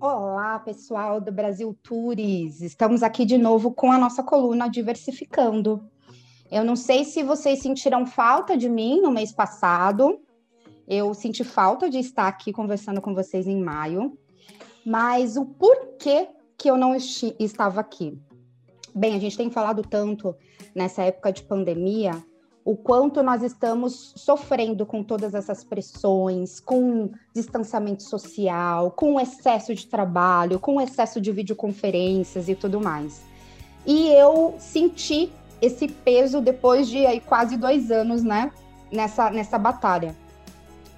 Olá, pessoal do Brasil Tours. Estamos aqui de novo com a nossa coluna Diversificando. Eu não sei se vocês sentiram falta de mim no mês passado. Eu senti falta de estar aqui conversando com vocês em maio. Mas o porquê que eu não estava aqui? Bem, a gente tem falado tanto nessa época de pandemia o quanto nós estamos sofrendo com todas essas pressões, com distanciamento social, com excesso de trabalho, com excesso de videoconferências e tudo mais. E eu senti esse peso depois de aí, quase dois anos, né, nessa, nessa batalha.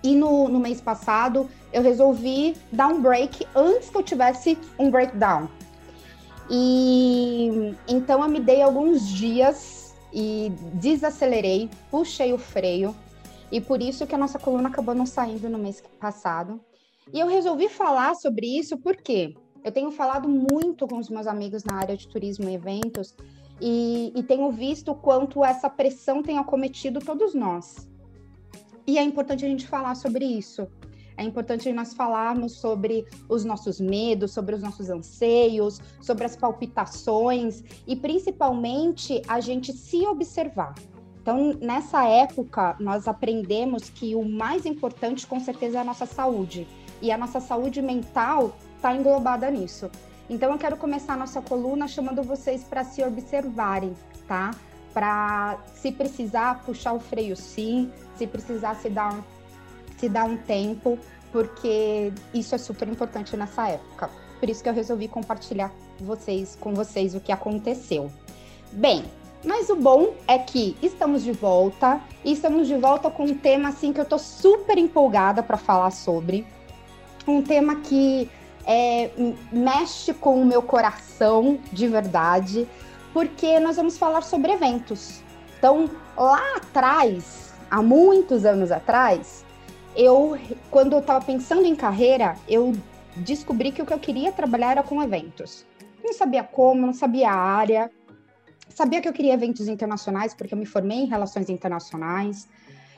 E no, no mês passado, eu resolvi dar um break antes que eu tivesse um breakdown. E então eu me dei alguns dias e desacelerei, puxei o freio, e por isso que a nossa coluna acabou não saindo no mês passado. E eu resolvi falar sobre isso porque eu tenho falado muito com os meus amigos na área de turismo e eventos e, e tenho visto o quanto essa pressão tem acometido todos nós. E é importante a gente falar sobre isso. É importante nós falarmos sobre os nossos medos, sobre os nossos anseios, sobre as palpitações e principalmente a gente se observar. Então, nessa época, nós aprendemos que o mais importante, com certeza, é a nossa saúde. E a nossa saúde mental está englobada nisso. Então, eu quero começar a nossa coluna chamando vocês para se observarem, tá? Para, se precisar, puxar o freio sim, se precisar se dar se dar um tempo, porque isso é super importante nessa época. Por isso que eu resolvi compartilhar vocês com vocês o que aconteceu. Bem, mas o bom é que estamos de volta e estamos de volta com um tema assim que eu tô super empolgada para falar sobre. Um tema que é, mexe com o meu coração de verdade, porque nós vamos falar sobre eventos. Então, lá atrás, há muitos anos atrás, eu, quando eu estava pensando em carreira, eu descobri que o que eu queria trabalhar era com eventos. Não sabia como, não sabia a área. Sabia que eu queria eventos internacionais, porque eu me formei em relações internacionais.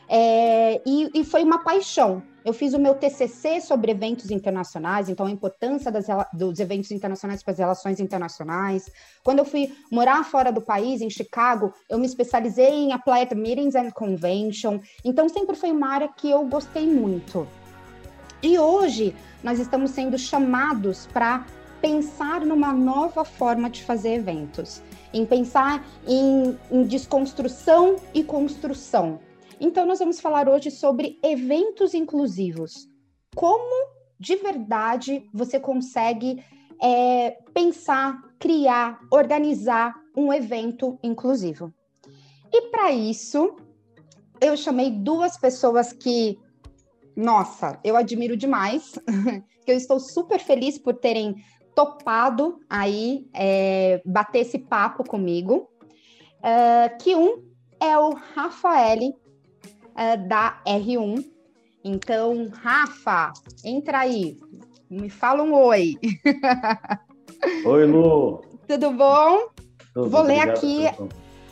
É, e, e, foi uma paixão. Eu fiz o meu TCC sobre eventos internacionais, então a importância das, dos eventos internacionais para as relações internacionais. Quando eu fui morar fora do país, em Chicago, eu me especializei em Applied Meetings and Convention. Então sempre foi uma área que eu gostei muito. E hoje nós estamos sendo chamados para pensar numa nova forma de fazer eventos, em pensar em, em desconstrução e construção então, nós vamos falar hoje sobre eventos inclusivos. Como de verdade você consegue é, pensar, criar, organizar um evento inclusivo. E para isso, eu chamei duas pessoas que, nossa, eu admiro demais, que eu estou super feliz por terem topado aí é, bater esse papo comigo. Uh, que um é o Rafael uh, da R1. Então, Rafa, entra aí, me fala um oi. Oi, Lu. Tudo bom? Tudo, Vou ler aqui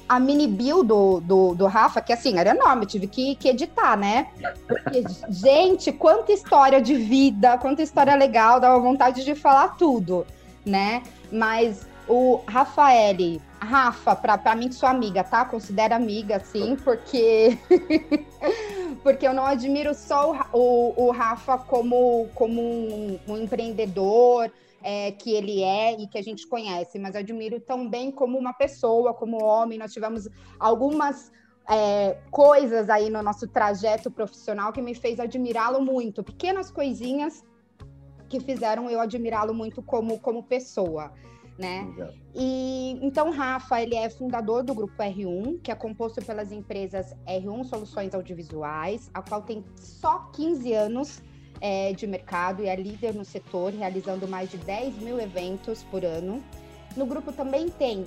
a mini bio do, do, do, Rafa, que assim, era enorme, tive que, que editar, né? Porque, gente, quanta história de vida, quanta história legal, dava vontade de falar tudo, né? Mas o Rafael, Rafa, para mim sua amiga, tá? Considera amiga, sim, porque porque eu não admiro só o, o, o Rafa como, como um, um empreendedor é, que ele é e que a gente conhece, mas admiro também como uma pessoa, como homem. Nós tivemos algumas é, coisas aí no nosso trajeto profissional que me fez admirá-lo muito, pequenas coisinhas que fizeram eu admirá-lo muito como, como pessoa né? E então Rafa, ele é fundador do grupo R1, que é composto pelas empresas R1 Soluções Audiovisuais, a qual tem só 15 anos é, de mercado e é líder no setor, realizando mais de 10 mil eventos por ano. No grupo também tem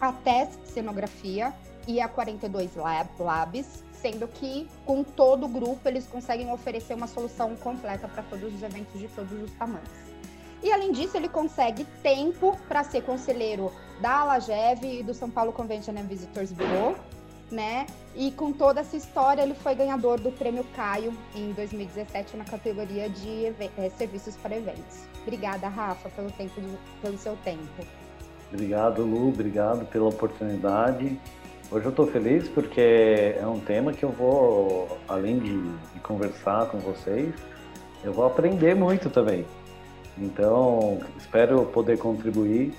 a TES Cenografia e a 42 Lab, Labs, sendo que com todo o grupo eles conseguem oferecer uma solução completa para todos os eventos de todos os tamanhos. E além disso, ele consegue tempo para ser conselheiro da Alagev e do São Paulo Convention and Visitors Bureau. né? E com toda essa história, ele foi ganhador do Prêmio Caio em 2017 na categoria de é, serviços para eventos. Obrigada, Rafa, pelo tempo, pelo seu tempo. Obrigado, Lu. Obrigado pela oportunidade. Hoje eu estou feliz porque é um tema que eu vou, além de, de, conversar com vocês, eu vou aprender muito também. Então, espero poder contribuir,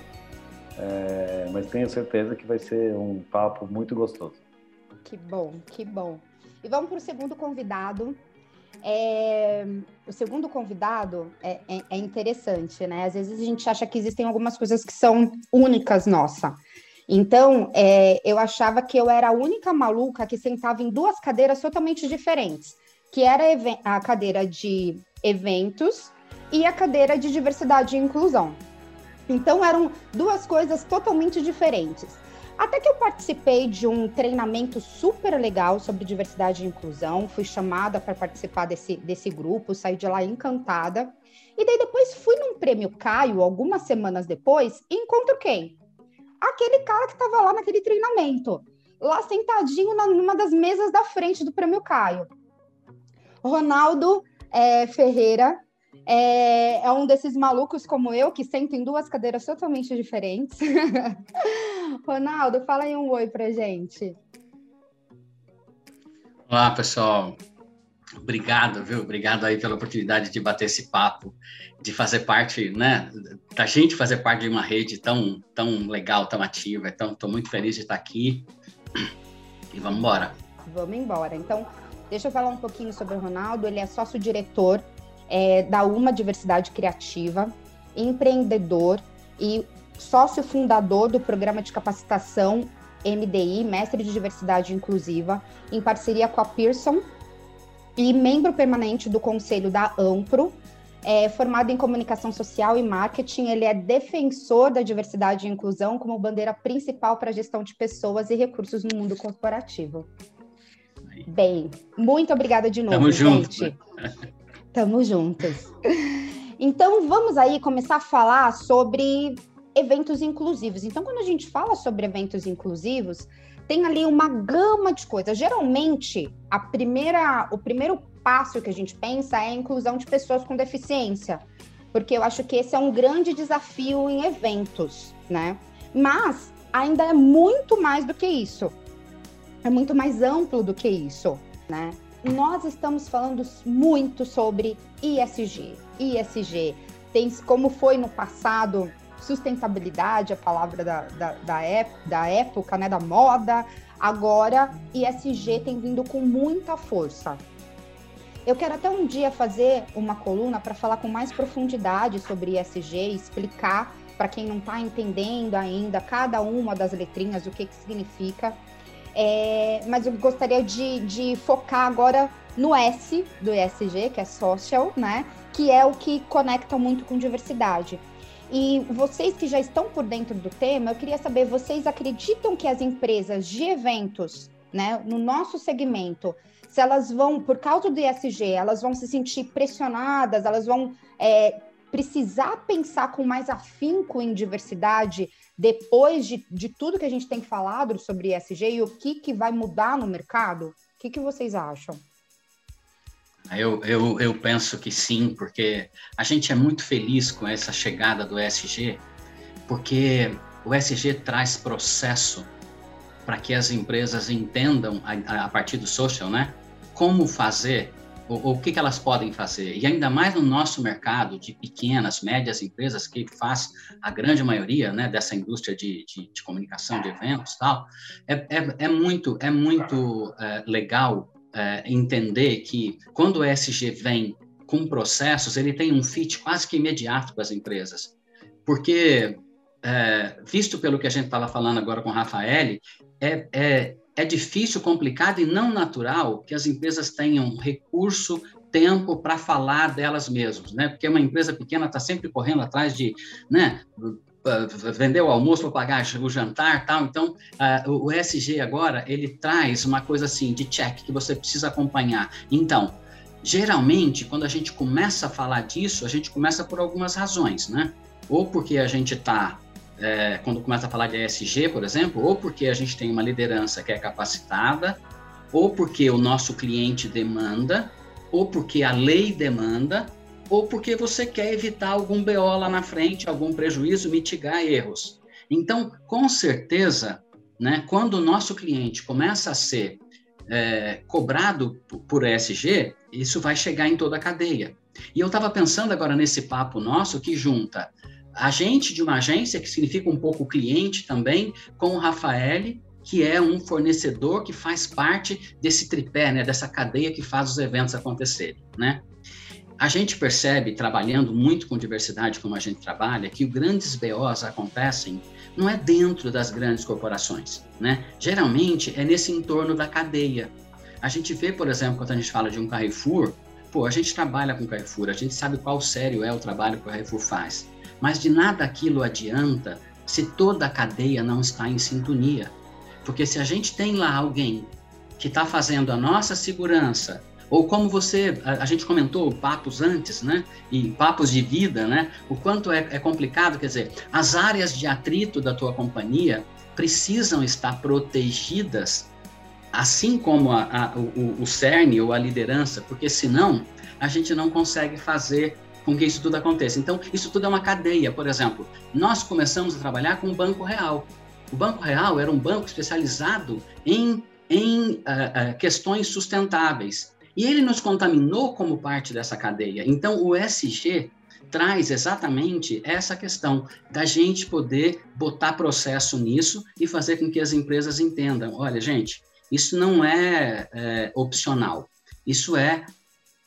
é, mas tenho certeza que vai ser um papo muito gostoso. Que bom, que bom. E vamos para o segundo convidado. É, o segundo convidado é, é, é, interessante, né? Às vezes a gente acha que existem algumas coisas que são únicas nossa. Então, é, eu achava que eu era a única maluca que sentava em duas cadeiras totalmente diferentes, que era a cadeira de eventos e a cadeira de diversidade e inclusão. Então, eram duas coisas totalmente diferentes. Até que eu participei de um treinamento super legal sobre diversidade e inclusão, fui chamada para participar desse, desse grupo, saí de lá encantada. E daí depois fui num prêmio Caio, algumas semanas depois, e encontro quem? Aquele cara que estava lá naquele treinamento, lá sentadinho na, numa das mesas da frente do prêmio Caio. Ronaldo é, Ferreira, é, é, um desses malucos como eu, que senta em duas cadeiras totalmente diferentes. Ronaldo, fala aí um oi pra gente. Olá, pessoal. Obrigado, viu? Obrigado aí pela oportunidade de bater esse papo, de fazer parte, né, da gente fazer parte de uma rede tão, tão legal, tão ativa. Então, estou muito feliz de estar aqui. E vamos embora. Vamos embora. Então, deixa eu falar um pouquinho sobre o Ronaldo. Ele é sócio-diretor é, da Uma Diversidade Criativa, empreendedor e sócio fundador do programa de capacitação MDI, Mestre de Diversidade Inclusiva, em parceria com a Pearson, e membro permanente do conselho da Ampro, é, formado em comunicação social e marketing, ele é defensor da diversidade e inclusão como bandeira principal para a gestão de pessoas e recursos no mundo corporativo. Bem, muito obrigada de novo, Tamo gente. Junto. Tamo juntas. Então, vamos aí começar a falar sobre eventos inclusivos. Então, quando a gente fala sobre eventos inclusivos, tem ali uma gama de coisas. Geralmente, a primeira, o primeiro passo que a gente pensa é a inclusão de pessoas com deficiência, porque eu acho que esse é um grande desafio em eventos, né? Mas ainda é muito mais do que isso. É muito mais amplo do que isso, né? Nós estamos falando muito sobre ISG. ISG tem como foi no passado sustentabilidade, a palavra da, da, da, da época, né, da moda. Agora, ISG tem vindo com muita força. Eu quero até um dia fazer uma coluna para falar com mais profundidade sobre ISG, explicar para quem não está entendendo ainda cada uma das letrinhas o que, que significa. É, mas eu gostaria de, de focar agora no S do ESG, que é social, né? Que é o que conecta muito com diversidade. E vocês que já estão por dentro do tema, eu queria saber, vocês acreditam que as empresas de eventos, né, no nosso segmento, se elas vão, por causa do ESG, elas vão se sentir pressionadas, elas vão é, precisar pensar com mais afinco em diversidade depois de, de tudo que a gente tem falado sobre ESG e o que, que vai mudar no mercado? O que, que vocês acham? Eu, eu, eu penso que sim, porque a gente é muito feliz com essa chegada do ESG, porque o ESG traz processo para que as empresas entendam, a, a, partir do social, né, como fazer, o, o que, que elas podem fazer. E ainda mais no nosso mercado de pequenas, médias empresas, que faz a grande maioria né, dessa indústria de, de, de comunicação, de eventos tal, é, é, é muito, é muito é, legal é, entender que quando o ESG vem com processos, ele tem um fit quase que imediato com as empresas. Porque, é, visto pelo que a gente estava falando agora com o Rafael, é, é, difícil, complicado e não natural que as empresas tenham recurso, tempo para falar delas mesmas, né? Porque uma empresa pequena está sempre correndo atrás de, né, vender o almoço para pagar o jantar tal. Então, uh, o SG agora, ele traz uma coisa assim de check que você precisa acompanhar. Então, geralmente, quando a gente começa a falar disso, a gente começa por algumas razões, né? Ou porque a gente está é, quando começa a falar de ESG, por exemplo, ou porque a gente tem uma liderança que é capacitada, ou porque o nosso cliente demanda, ou porque a lei demanda, ou porque você quer evitar algum BO lá na frente, algum prejuízo, mitigar erros. Então, com certeza, né, quando o nosso cliente começa a ser é, cobrado por ESG, isso vai chegar em toda a cadeia. E eu estava pensando agora nesse papo nosso que junta agente de uma agência, que significa um pouco cliente também, com o Rafael, que é um fornecedor que faz parte desse tripé, né, dessa cadeia que faz os eventos acontecerem, né? A gente percebe, trabalhando muito com diversidade como a gente trabalha, que os grandes BOs acontecem não é dentro das grandes corporações, né? Geralmente é nesse entorno da cadeia. A gente vê, por exemplo, quando a gente fala de um Carrefour, pô, a gente trabalha com Carrefour, a gente sabe qual sério é o trabalho que o Carrefour faz. Mas de nada aquilo adianta se toda a cadeia não está em sintonia. Porque se a gente tem lá alguém que está fazendo a nossa segurança, ou como você, a, a, gente comentou papos antes, né? E papos de vida, né? O quanto é, é complicado, quer dizer, as áreas de atrito da tua companhia precisam estar protegidas, assim como a, a, o, o CERN ou a liderança, porque senão a gente não consegue fazer com que isso tudo aconteça. Então, isso tudo é uma cadeia. Por exemplo, nós começamos a trabalhar com o Banco Real. O Banco Real era um banco especializado em, em uh, uh, questões sustentáveis. E ele nos contaminou como parte dessa cadeia. Então, o SG traz exatamente essa questão da gente poder botar processo nisso e fazer com que as empresas entendam: olha, gente, isso não é, é opcional, isso é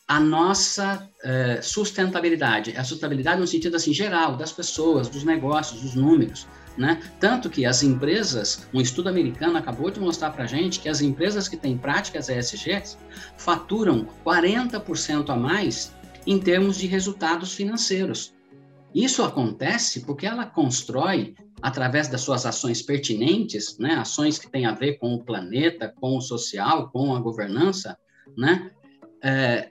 a nossa é, sustentabilidade, a sustentabilidade no sentido assim geral das pessoas, dos negócios, dos números, né? Tanto que as empresas, um estudo americano acabou de mostrar para a gente que as empresas que têm práticas ESGs faturam 40% a mais em termos de resultados financeiros. Isso acontece porque ela constrói, através das suas ações pertinentes, né, ações que têm a ver com o planeta, com o social, com a governança, né, é,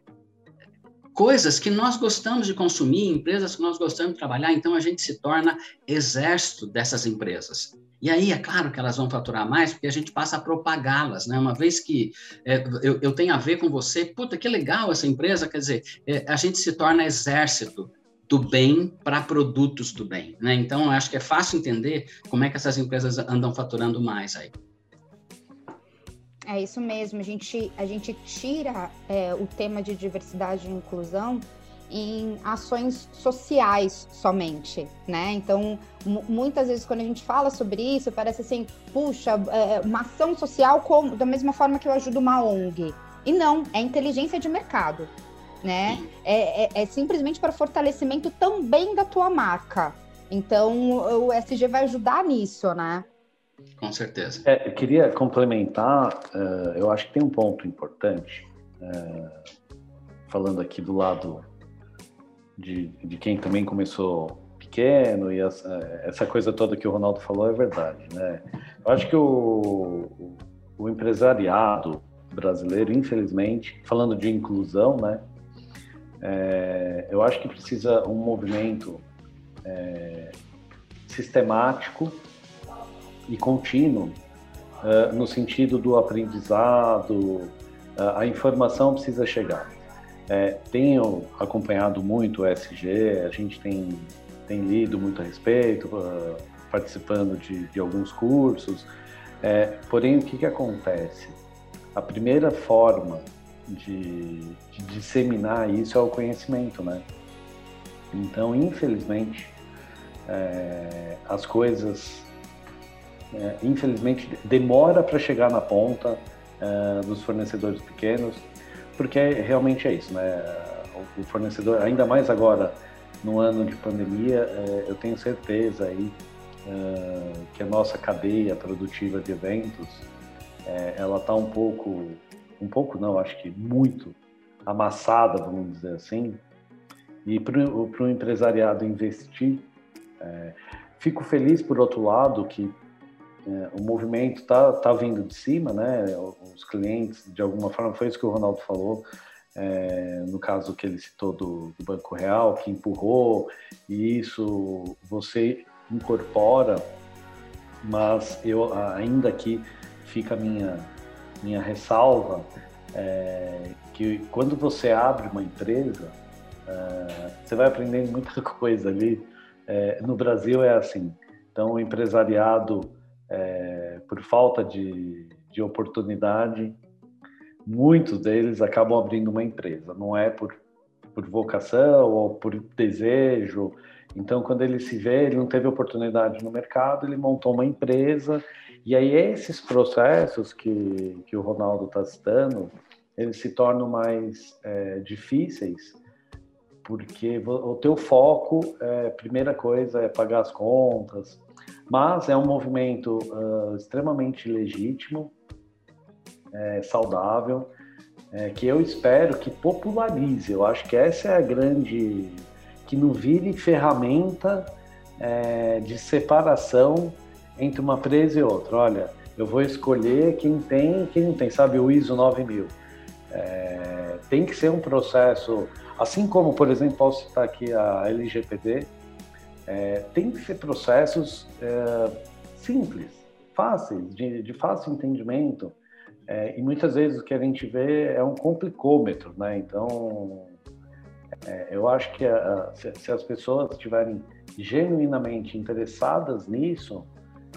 coisas que nós gostamos de consumir, empresas que nós gostamos de trabalhar, então a gente se torna exército dessas empresas. E aí, é claro que elas vão faturar mais, porque a gente passa a propagá-las, né? Uma vez que é, eu, eu tenho a ver com você, puta, que legal essa empresa, quer dizer, é, a gente se torna exército do bem para produtos do bem, né? Então, acho que é fácil entender como é que essas empresas andam faturando mais aí. É isso mesmo, a gente, a gente tira é, o tema de diversidade e inclusão em ações sociais somente, né? Então, muitas vezes quando a gente fala sobre isso, parece assim, puxa, é, uma ação social como, da mesma forma que eu ajudo uma ONG. E não, é inteligência de mercado, né? É, é, é simplesmente para fortalecimento também da tua marca. Então, o SG vai ajudar nisso, né? Com certeza. É, eu queria complementar, uh, eu acho que tem um ponto importante, uh, falando aqui do lado de, de quem também começou pequeno e essa, essa, coisa toda que o Ronaldo falou é verdade, né? Eu acho que o, o empresariado brasileiro, infelizmente, falando de inclusão, né? É, eu acho que precisa um movimento é, sistemático e contínuo, uh, no sentido do aprendizado, uh, a informação precisa chegar. É, tenho acompanhado muito o SG, a gente tem, tem lido muito a respeito, uh, participando de, de, alguns cursos, é, porém o que, que acontece? A primeira forma de, de disseminar isso é o conhecimento, né? Então, infelizmente, é, as coisas é, infelizmente demora para chegar na ponta é, dos fornecedores pequenos, porque realmente é isso, né? O fornecedor, ainda mais agora no ano de pandemia, é, eu tenho certeza aí é, que a nossa cadeia produtiva de eventos, é, ela está um pouco, um pouco não, acho que muito amassada, vamos dizer assim, e para o empresariado investir, é, fico feliz por outro lado que é, o movimento está tá vindo de cima, né? Os clientes, de alguma forma, foi isso que o Ronaldo falou, é, no caso que ele citou do, do, Banco Real, que empurrou, e isso você incorpora, mas eu ainda aqui fica a minha, minha ressalva, é, que quando você abre uma empresa, é, você vai aprendendo muita coisa ali. É, no Brasil é assim, então o empresariado, é, por falta de, de oportunidade, muitos deles acabam abrindo uma empresa, não é por, por vocação ou por desejo. Então, quando ele se vê, ele não teve oportunidade no mercado, ele montou uma empresa. E aí, esses processos que, que o Ronaldo está citando, eles se tornam mais é, difíceis, porque o teu foco, é, primeira coisa, é pagar as contas, mas é um movimento uh, extremamente legítimo, é, saudável, é, que eu espero que popularize. Eu acho que essa é a grande. que não vire ferramenta é, de separação entre uma presa e outra. Olha, eu vou escolher quem tem e quem não tem, sabe? O ISO 9000. É, tem que ser um processo, assim como, por exemplo, posso citar aqui a LGPD, é, tem que ser processos é, simples, fáceis, de, de fácil entendimento, é, e muitas vezes o que a gente vê é um complicômetro, né? Então, é, eu acho que a, se, se, as pessoas estiverem genuinamente interessadas nisso,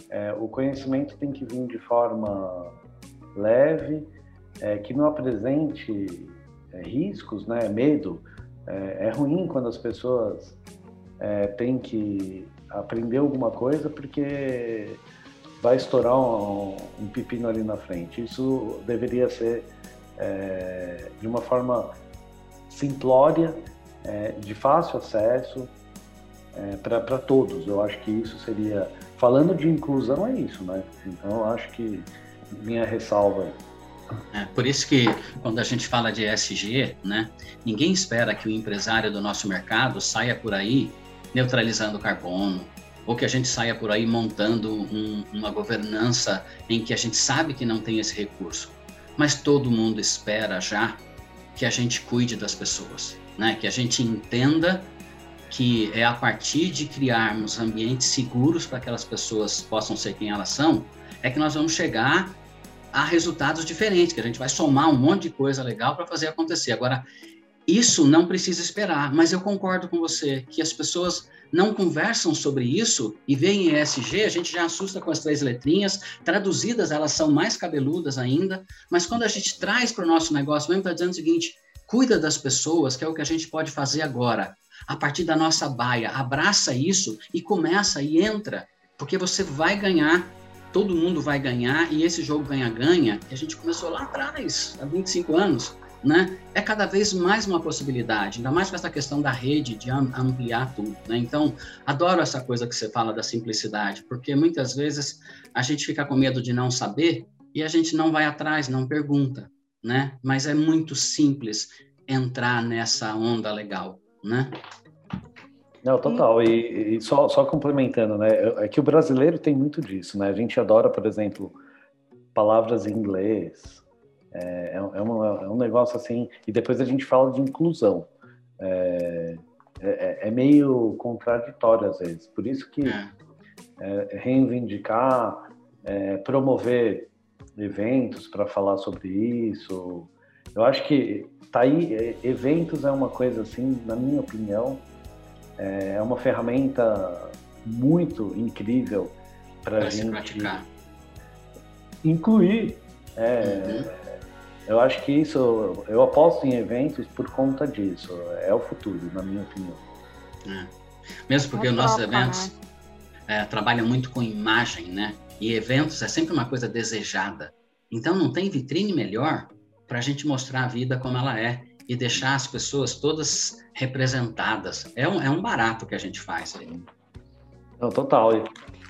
é, o conhecimento tem que vir de forma leve, é, que não apresente é, riscos, né? Medo. É, é, ruim quando as pessoas têm que aprender alguma coisa porque vai estourar um, um pepino ali na frente. Isso deveria ser é, de uma forma simplória, é, de fácil acesso é, para todos. Eu acho que isso seria. Falando de inclusão, é isso, né? Então, eu acho que minha ressalva é, por isso que quando a gente fala de ESG, né, ninguém espera que o empresário do nosso mercado saia por aí neutralizando carbono, ou que a gente saia por aí montando um, uma governança em que a gente sabe que não tem esse recurso. Mas todo mundo espera já que a gente cuide das pessoas, né? que a gente entenda que é a partir de criarmos ambientes seguros para que aquelas pessoas possam ser quem elas são, é que nós vamos chegar a resultados diferentes, que a gente vai somar um monte de coisa legal para fazer acontecer. Agora, isso não precisa esperar, mas eu concordo com você que as pessoas não conversam sobre isso e veem ESG, a gente já assusta com as três letrinhas, traduzidas elas são mais cabeludas ainda, mas quando a gente traz para o nosso negócio, mesmo está dizendo o seguinte, cuida das pessoas, que é o que a gente pode fazer agora, a partir da nossa baia, abraça isso e começa e entra, porque você vai ganhar, todo mundo vai ganhar, e esse jogo ganha-ganha, que a gente começou lá atrás, há 25 anos, né, é cada vez mais uma possibilidade, ainda mais com essa questão da rede, de ampliar tudo. Né? Então, adoro essa coisa que você fala da simplicidade, porque muitas vezes a gente fica com medo de não saber e a gente não vai atrás, não pergunta, né? Mas é muito simples entrar nessa onda legal, né? Não, total. E, e só, só complementando, né? É que o brasileiro tem muito disso, né? A gente adora, por exemplo, palavras em inglês, é, é, é, uma, é, um negócio assim, e depois a gente fala de inclusão. É, é, é meio contraditório às vezes. Por isso que é. reivindicar, promover eventos para falar sobre isso. Eu acho que tá aí, eventos é uma coisa assim, na minha opinião, é uma ferramenta muito incrível para a gente praticar. incluir. É, uhum eu acho que isso, eu aposto em eventos por conta disso. É o futuro, na minha opinião. É. Mesmo porque é os nossos eventos né? é, trabalham muito com imagem, né? E eventos é sempre uma coisa desejada. Então não tem vitrine melhor para a gente mostrar a vida como ela é e deixar as pessoas todas representadas. É um, é um barato que a gente faz aí. Não, total.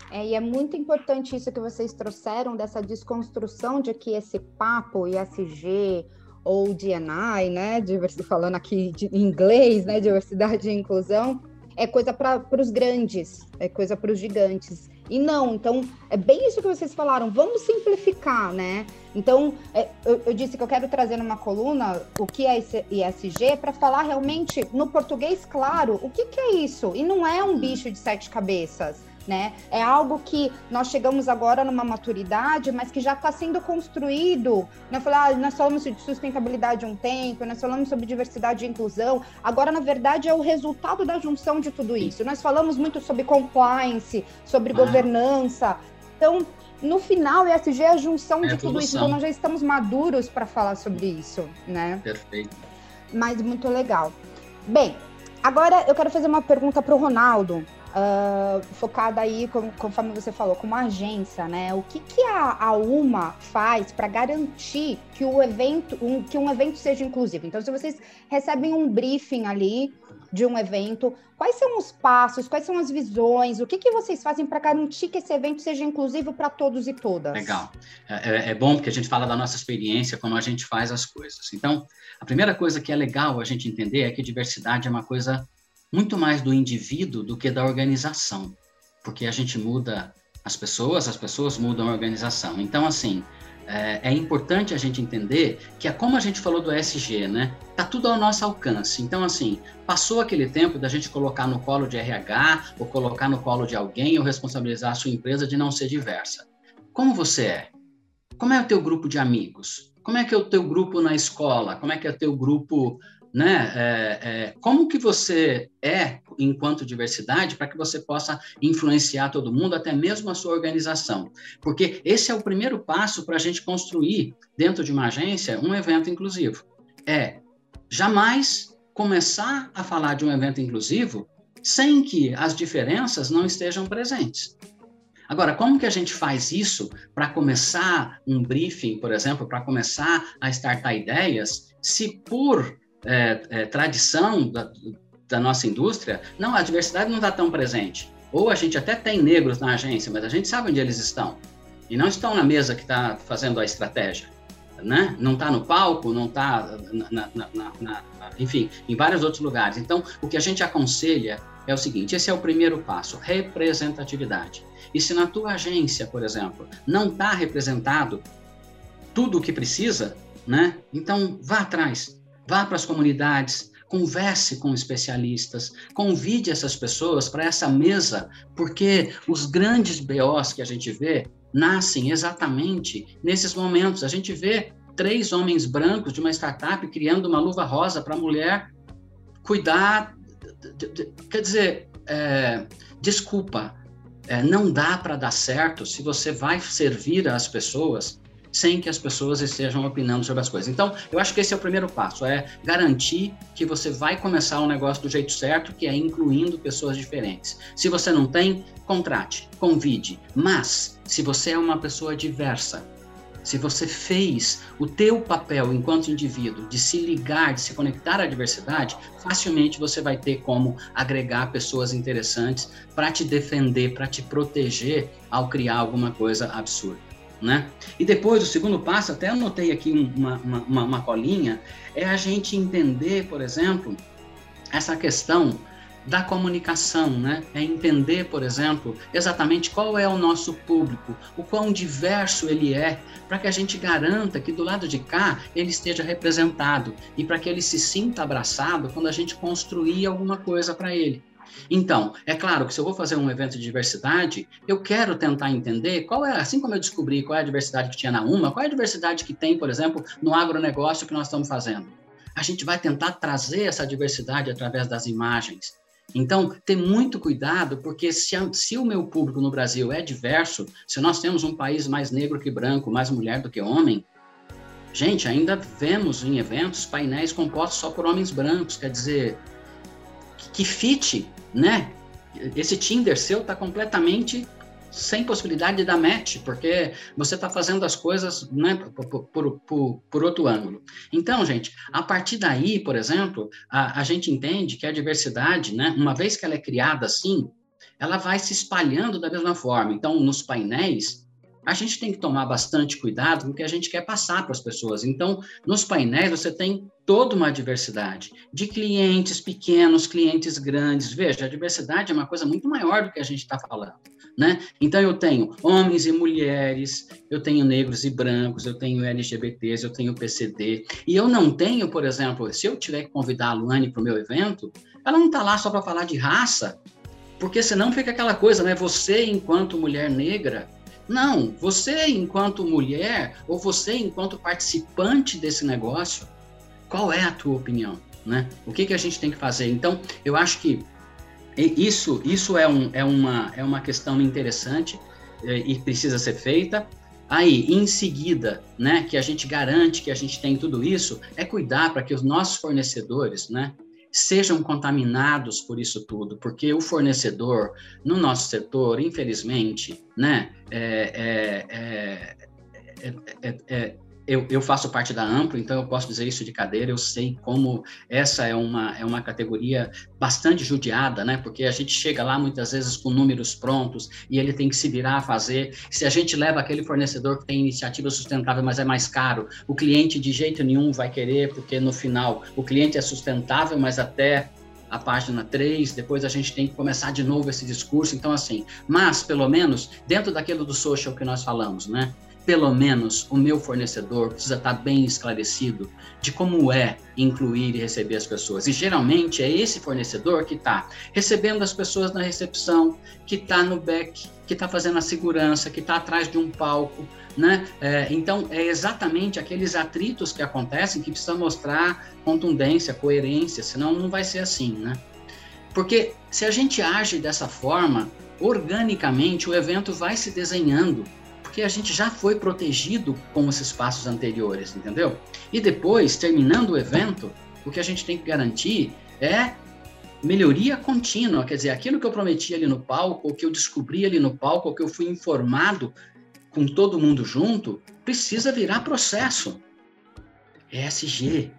É, e é muito importante isso que vocês trouxeram dessa desconstrução de que esse papo ISG ou DNI, né, falando aqui de inglês, né, diversidade e inclusão, é coisa para os grandes, é coisa para os gigantes. E não, então é bem isso que vocês falaram, vamos simplificar, né? Então, é, eu, eu, disse que eu quero trazer numa coluna o que é ISG para falar realmente no português claro o que, que é isso. E não é um bicho de sete cabeças né? É algo que nós chegamos agora numa maturidade, mas que já está sendo construído. Né? Falar, ah, nós falamos de sustentabilidade um tempo, nós falamos sobre diversidade e inclusão. Agora, na verdade, é o resultado da junção de tudo isso. Nós falamos muito sobre compliance, sobre ah. governança. Então, no final, o ESG é a junção é de tudo isso. Então, nós já estamos maduros para falar sobre isso, né? Perfeito. Mas muito legal. Bem, agora eu quero fazer uma pergunta para o Ronaldo uh, focada aí, conforme você falou, como agência, né? O que, que a, a UMA faz para garantir que o evento, um, que um evento seja inclusivo? Então, se vocês recebem um briefing ali de um evento, quais são os passos, quais são as visões, o que, que vocês fazem para garantir que esse evento seja inclusivo para todos e todas? Legal. É, é, é, bom porque a gente fala da nossa experiência, como a gente faz as coisas. Então, a primeira coisa que é legal a gente entender é que diversidade é uma coisa muito mais do indivíduo do que da organização, porque a gente muda as pessoas, as pessoas mudam a organização. Então, assim, é, é, importante a gente entender que é como a gente falou do SG, né? Tá tudo ao nosso alcance. Então, assim, passou aquele tempo da gente colocar no colo de RH ou colocar no colo de alguém ou responsabilizar a sua empresa de não ser diversa. Como você é? Como é o teu grupo de amigos? Como é que é o teu grupo na escola? Como é que é o teu grupo né? É, é, como que você é enquanto diversidade para que você possa influenciar todo mundo, até mesmo a sua organização? Porque esse é o primeiro passo para a gente construir dentro de uma agência um evento inclusivo. É jamais começar a falar de um evento inclusivo sem que as diferenças não estejam presentes. Agora, como que a gente faz isso para começar um briefing, por exemplo, para começar a startar ideias, se por é, é, tradição da, da nossa indústria, não, a diversidade não está tão presente. Ou a gente até tem negros na agência, mas a gente sabe onde eles estão. E não estão na mesa que está fazendo a estratégia. Né? Não está no palco, não está, enfim, em vários outros lugares. Então, o que a gente aconselha é o seguinte: esse é o primeiro passo, representatividade. E se na tua agência, por exemplo, não está representado tudo o que precisa, né? Então vá atrás, Vá para as comunidades, converse com especialistas, convide essas pessoas para essa mesa, porque os grandes BOs que a gente vê nascem exatamente nesses momentos. A gente vê três homens brancos de uma startup criando uma luva rosa para a mulher cuidar. Quer dizer, é, desculpa, é, não dá para dar certo se você vai servir as pessoas sem que as pessoas estejam opinando sobre as coisas. Então, eu acho que esse é o primeiro passo, é garantir que você vai começar o um negócio do jeito certo, que é incluindo pessoas diferentes. Se você não tem, contrate, convide. Mas, se você é uma pessoa diversa, se você fez o teu papel enquanto indivíduo de se ligar, de se conectar à diversidade, facilmente você vai ter como agregar pessoas interessantes para te defender, para te proteger ao criar alguma coisa absurda né? E depois, o segundo passo, até anotei aqui uma, uma, uma colinha, é a gente entender, por exemplo, essa questão da comunicação, né? É entender, por exemplo, exatamente qual é o nosso público, o quão diverso ele é, para que a gente garanta que do lado de cá ele esteja representado e para que ele se sinta abraçado quando a gente construir alguma coisa para ele. Então, é claro que se eu vou fazer um evento de diversidade, eu quero tentar entender qual é, assim como eu descobri qual é a diversidade que tinha na UMA, qual é a diversidade que tem, por exemplo, no agronegócio que nós estamos fazendo. A gente vai tentar trazer essa diversidade através das imagens. Então, ter muito cuidado, porque se, se, o meu público no Brasil é diverso, se nós temos um país mais negro que branco, mais mulher do que homem, gente, ainda vemos em eventos painéis compostos só por homens brancos, quer dizer, que fit, né? Esse Tinder seu está completamente sem possibilidade de dar match, porque você está fazendo as coisas né, por, por, por, por, outro ângulo. Então, gente, a partir daí, por exemplo, a, a gente entende que a diversidade, né, uma vez que ela é criada assim, ela vai se espalhando da mesma forma. Então, nos painéis, a gente tem que tomar bastante cuidado com o que a gente quer passar para as pessoas. Então, nos painéis, você tem toda uma diversidade de clientes pequenos, clientes grandes. Veja, a diversidade é uma coisa muito maior do que a gente está falando. Né? Então, eu tenho homens e mulheres, eu tenho negros e brancos, eu tenho LGBTs, eu tenho PCD. E eu não tenho, por exemplo, se eu tiver que convidar a Luane para o meu evento, ela não está lá só para falar de raça, Porque senão fica aquela coisa, né? Você, enquanto mulher negra, não, você, enquanto mulher, ou você, enquanto participante desse negócio, qual é a tua opinião? Né? O que, que a gente tem que fazer? Então, eu acho que isso, isso é, um, é, uma, é uma questão interessante é, e precisa ser feita. Aí, em seguida, né, que a gente garante que a gente tem tudo isso, é cuidar para que os nossos fornecedores, né, sejam contaminados por isso tudo, porque o fornecedor no nosso setor, infelizmente, né, é, é, é, é eu, eu, faço parte da Amplo, então eu posso dizer isso de cadeira, eu sei como essa é uma, é uma categoria bastante judiada, né? Porque a gente chega lá muitas vezes com números prontos e ele tem que se virar a fazer. Se a gente leva aquele fornecedor que tem iniciativa sustentável, mas é mais caro, o cliente de jeito nenhum vai querer, porque no final o cliente é sustentável, mas até a página 3, depois a gente tem que começar de novo esse discurso, então assim, mas pelo menos dentro daquilo do social que nós falamos, né? Pelo menos o meu fornecedor precisa estar bem esclarecido de como é incluir e receber as pessoas. E geralmente é esse fornecedor que está recebendo as pessoas na recepção, que está no back, que está fazendo a segurança, que está atrás de um palco. Né? É, então, é exatamente aqueles atritos que acontecem que precisa mostrar contundência, coerência, senão não vai ser assim. Né? Porque se a gente age dessa forma, organicamente o evento vai se desenhando porque a gente já foi protegido com esses passos anteriores, entendeu? E depois, terminando o evento, o que a gente tem que garantir é melhoria contínua, quer dizer, aquilo que eu prometi ali no palco, o que eu descobri ali no palco, o que eu fui informado com todo mundo junto, precisa virar processo. ESG,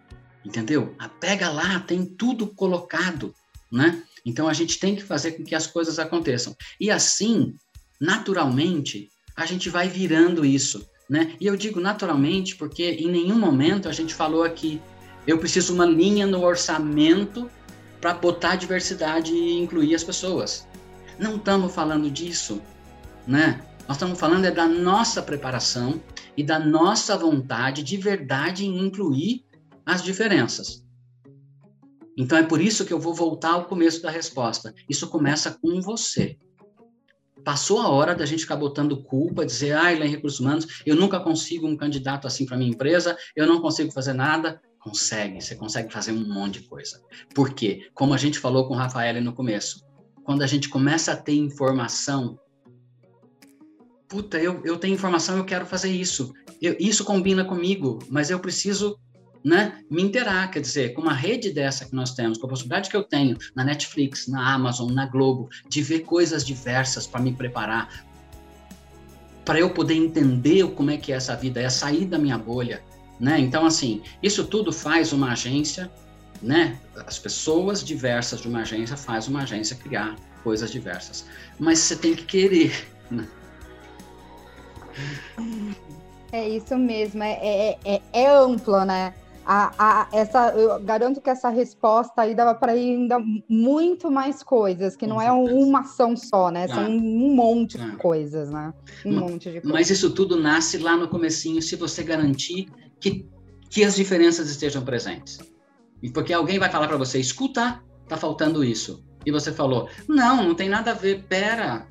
entendeu? A pega lá, tem tudo colocado, né? Então a gente tem que fazer com que as coisas aconteçam. E assim, naturalmente, a gente vai virando isso, né? E eu digo naturalmente porque em nenhum momento a gente falou aqui, eu preciso uma linha no orçamento para botar diversidade e incluir as pessoas. Não estamos falando disso, né? Nós estamos falando é da nossa preparação e da nossa vontade de verdade em incluir as diferenças. Então é por isso que eu vou voltar ao começo da resposta. Isso começa com você. Passou a hora da gente ficar botando culpa, dizer, ah, ele é em recursos humanos, eu nunca consigo um candidato assim para minha empresa, eu não consigo fazer nada. Consegue, você consegue fazer um monte de coisa. Por quê? Como a gente falou com o Rafael no começo, quando a gente começa a ter informação, puta, eu, eu tenho informação, eu quero fazer isso. Eu, isso combina comigo, mas eu preciso né, me interar, quer dizer, com uma rede dessa que nós temos, com a possibilidade que eu tenho na Netflix, na Amazon, na Globo, de ver coisas diversas para me preparar, para eu poder entender como é que é essa vida, é sair da minha bolha, né? Então, assim, isso tudo faz uma agência, né? As pessoas diversas de uma agência faz uma agência criar coisas diversas, mas você tem que querer, né? É isso mesmo, é, é, é, é amplo, né? A, a, essa, eu garanto que essa resposta aí dava para ir ainda muito mais coisas, que não é uma ação só, né? São um monte de coisas, né? Um mas, monte de coisas. Mas isso tudo nasce lá no comecinho, se você garantir que, que as diferenças estejam presentes. E porque alguém vai falar para você, escuta, tá faltando isso. E você falou, não, não tem nada a ver, pera.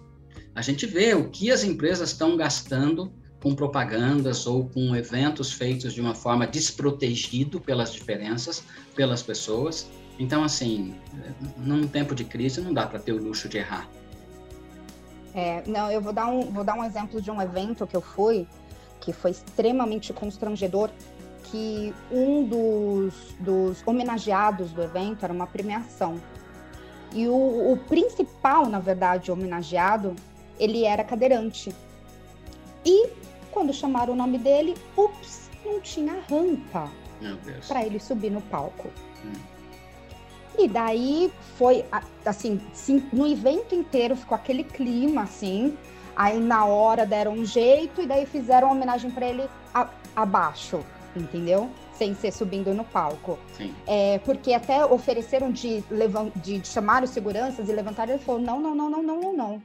A gente vê o que as empresas estão gastando com propagandas ou com eventos feitos de uma forma desprotegido pelas diferenças, pelas pessoas. Então, assim, num tempo de crise não dá para ter o luxo de errar. É, não, eu vou dar, um, vou dar um exemplo de um evento que eu fui, que foi extremamente constrangedor, que um dos, dos homenageados do evento era uma premiação. E o, o principal, na verdade, homenageado, ele era cadeirante. E quando chamaram o nome dele, ups, não tinha rampa para ele subir no palco. Hum. E daí foi assim, no evento inteiro ficou aquele clima assim. Aí na hora deram um jeito e daí fizeram uma homenagem para ele a, abaixo, entendeu? Sem ser subindo no palco. É, porque até ofereceram de, de, de chamar os seguranças e levantar, ele falou: não, não, não, não, não, não, não.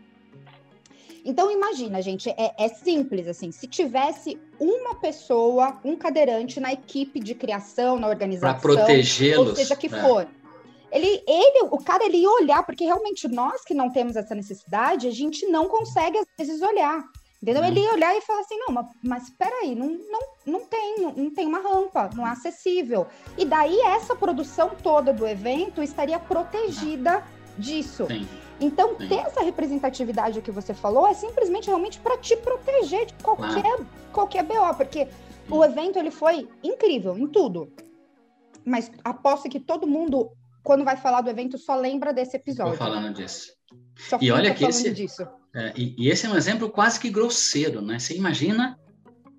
Então imagina, gente, é, é simples assim. Se tivesse uma pessoa, um cadeirante na equipe de criação, na organização, protegê-los, ou seja que é. for, Ele, ele, o cara, ele ia olhar, porque realmente nós que não temos essa necessidade, a gente não consegue às vezes olhar. Entendeu? Uhum. Ele ia olhar e falar assim: não, mas, mas peraí, não, não, não tem, não, não, tem uma rampa, não é acessível. E daí essa produção toda do evento estaria protegida disso. Sim. Então, ter essa representatividade que você falou é simplesmente realmente para te proteger de qualquer, qualquer BO, porque o evento ele foi incrível em tudo. Mas aposto que todo mundo, quando vai falar do evento, só lembra desse episódio. Estou falando disso. Só e olha que esse, disso. É, e, e, esse é um exemplo quase que grosseiro, né? Você imagina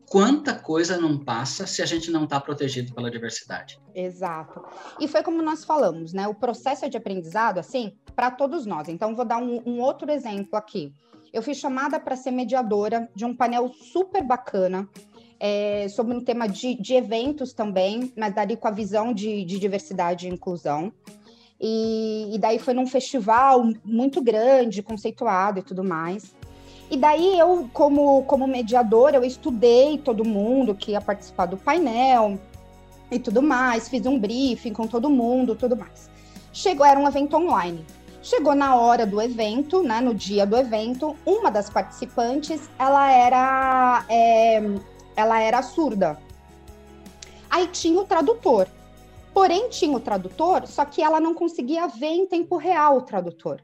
quanta coisa não passa se a gente não está protegido pela diversidade. Exato. E foi como nós falamos, né? O processo de aprendizado, assim, para todos nós. Então, vou dar um, um outro exemplo aqui. Eu fui chamada para ser mediadora de um painel super bacana é, sobre um tema de, de, eventos também, mas dali com a visão de, de diversidade e inclusão. E, e, daí foi num festival muito grande, conceituado e tudo mais. E daí eu, como, como mediadora, eu estudei todo mundo que ia participar do painel e tudo mais, fiz um briefing com todo mundo, tudo mais. Chegou, era um evento online. Chegou na hora do evento, né, no dia do evento, uma das participantes, ela era, é, ela era surda. Aí tinha o tradutor. Porém, tinha o tradutor, só que ela não conseguia ver em tempo real o tradutor.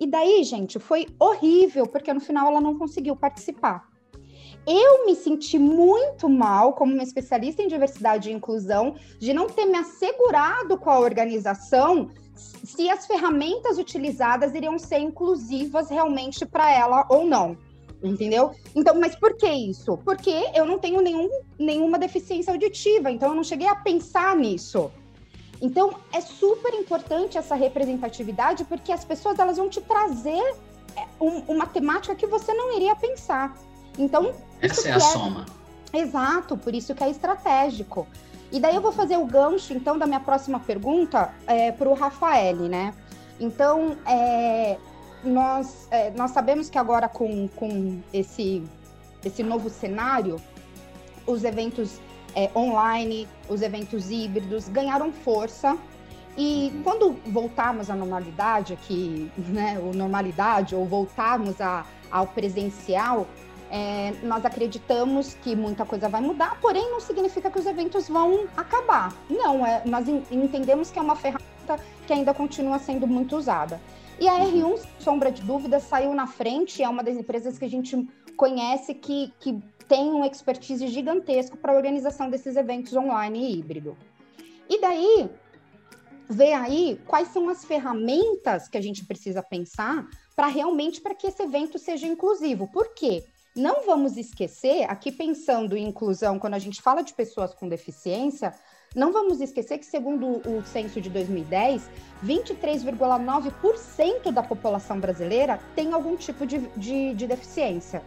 E daí, gente, foi horrível, porque no final ela não conseguiu participar. Eu me senti muito mal, como uma especialista em diversidade e inclusão, de não ter me assegurado com a organização se as ferramentas utilizadas iriam ser inclusivas realmente para ela ou não. Entendeu? Então, mas por que isso? Porque eu não tenho nenhum, nenhuma deficiência auditiva, então eu não cheguei a pensar nisso. Então, é super importante essa representatividade, porque as pessoas elas vão te trazer é, um, uma temática que você não iria pensar. Então, essa é a é... soma. Exato, por isso que é estratégico. E daí eu vou fazer o gancho, então, da minha próxima pergunta é, para o Rafael, né? Então, é, nós, é, nós sabemos que agora com, com esse, esse novo cenário, os eventos é, online, os eventos híbridos ganharam força. E uhum. quando voltarmos à normalidade aqui, né, ou normalidade, ou voltarmos a, ao presencial, é, nós acreditamos que muita coisa vai mudar, porém não significa que os eventos vão acabar. Não, é, nós entendemos que é uma ferramenta que ainda continua sendo muito usada. E a uhum. R1, sombra de dúvida, saiu na frente, é uma das empresas que a gente conhece que, que tem um expertise gigantesco para a organização desses eventos online e híbrido. E daí, ver aí quais são as ferramentas que a gente precisa pensar para realmente para que esse evento seja inclusivo. Por quê? Não vamos esquecer, aqui pensando em inclusão, quando a gente fala de pessoas com deficiência, não vamos esquecer que, segundo o censo de 2010, 23,9% da população brasileira tem algum tipo de, de, de deficiência.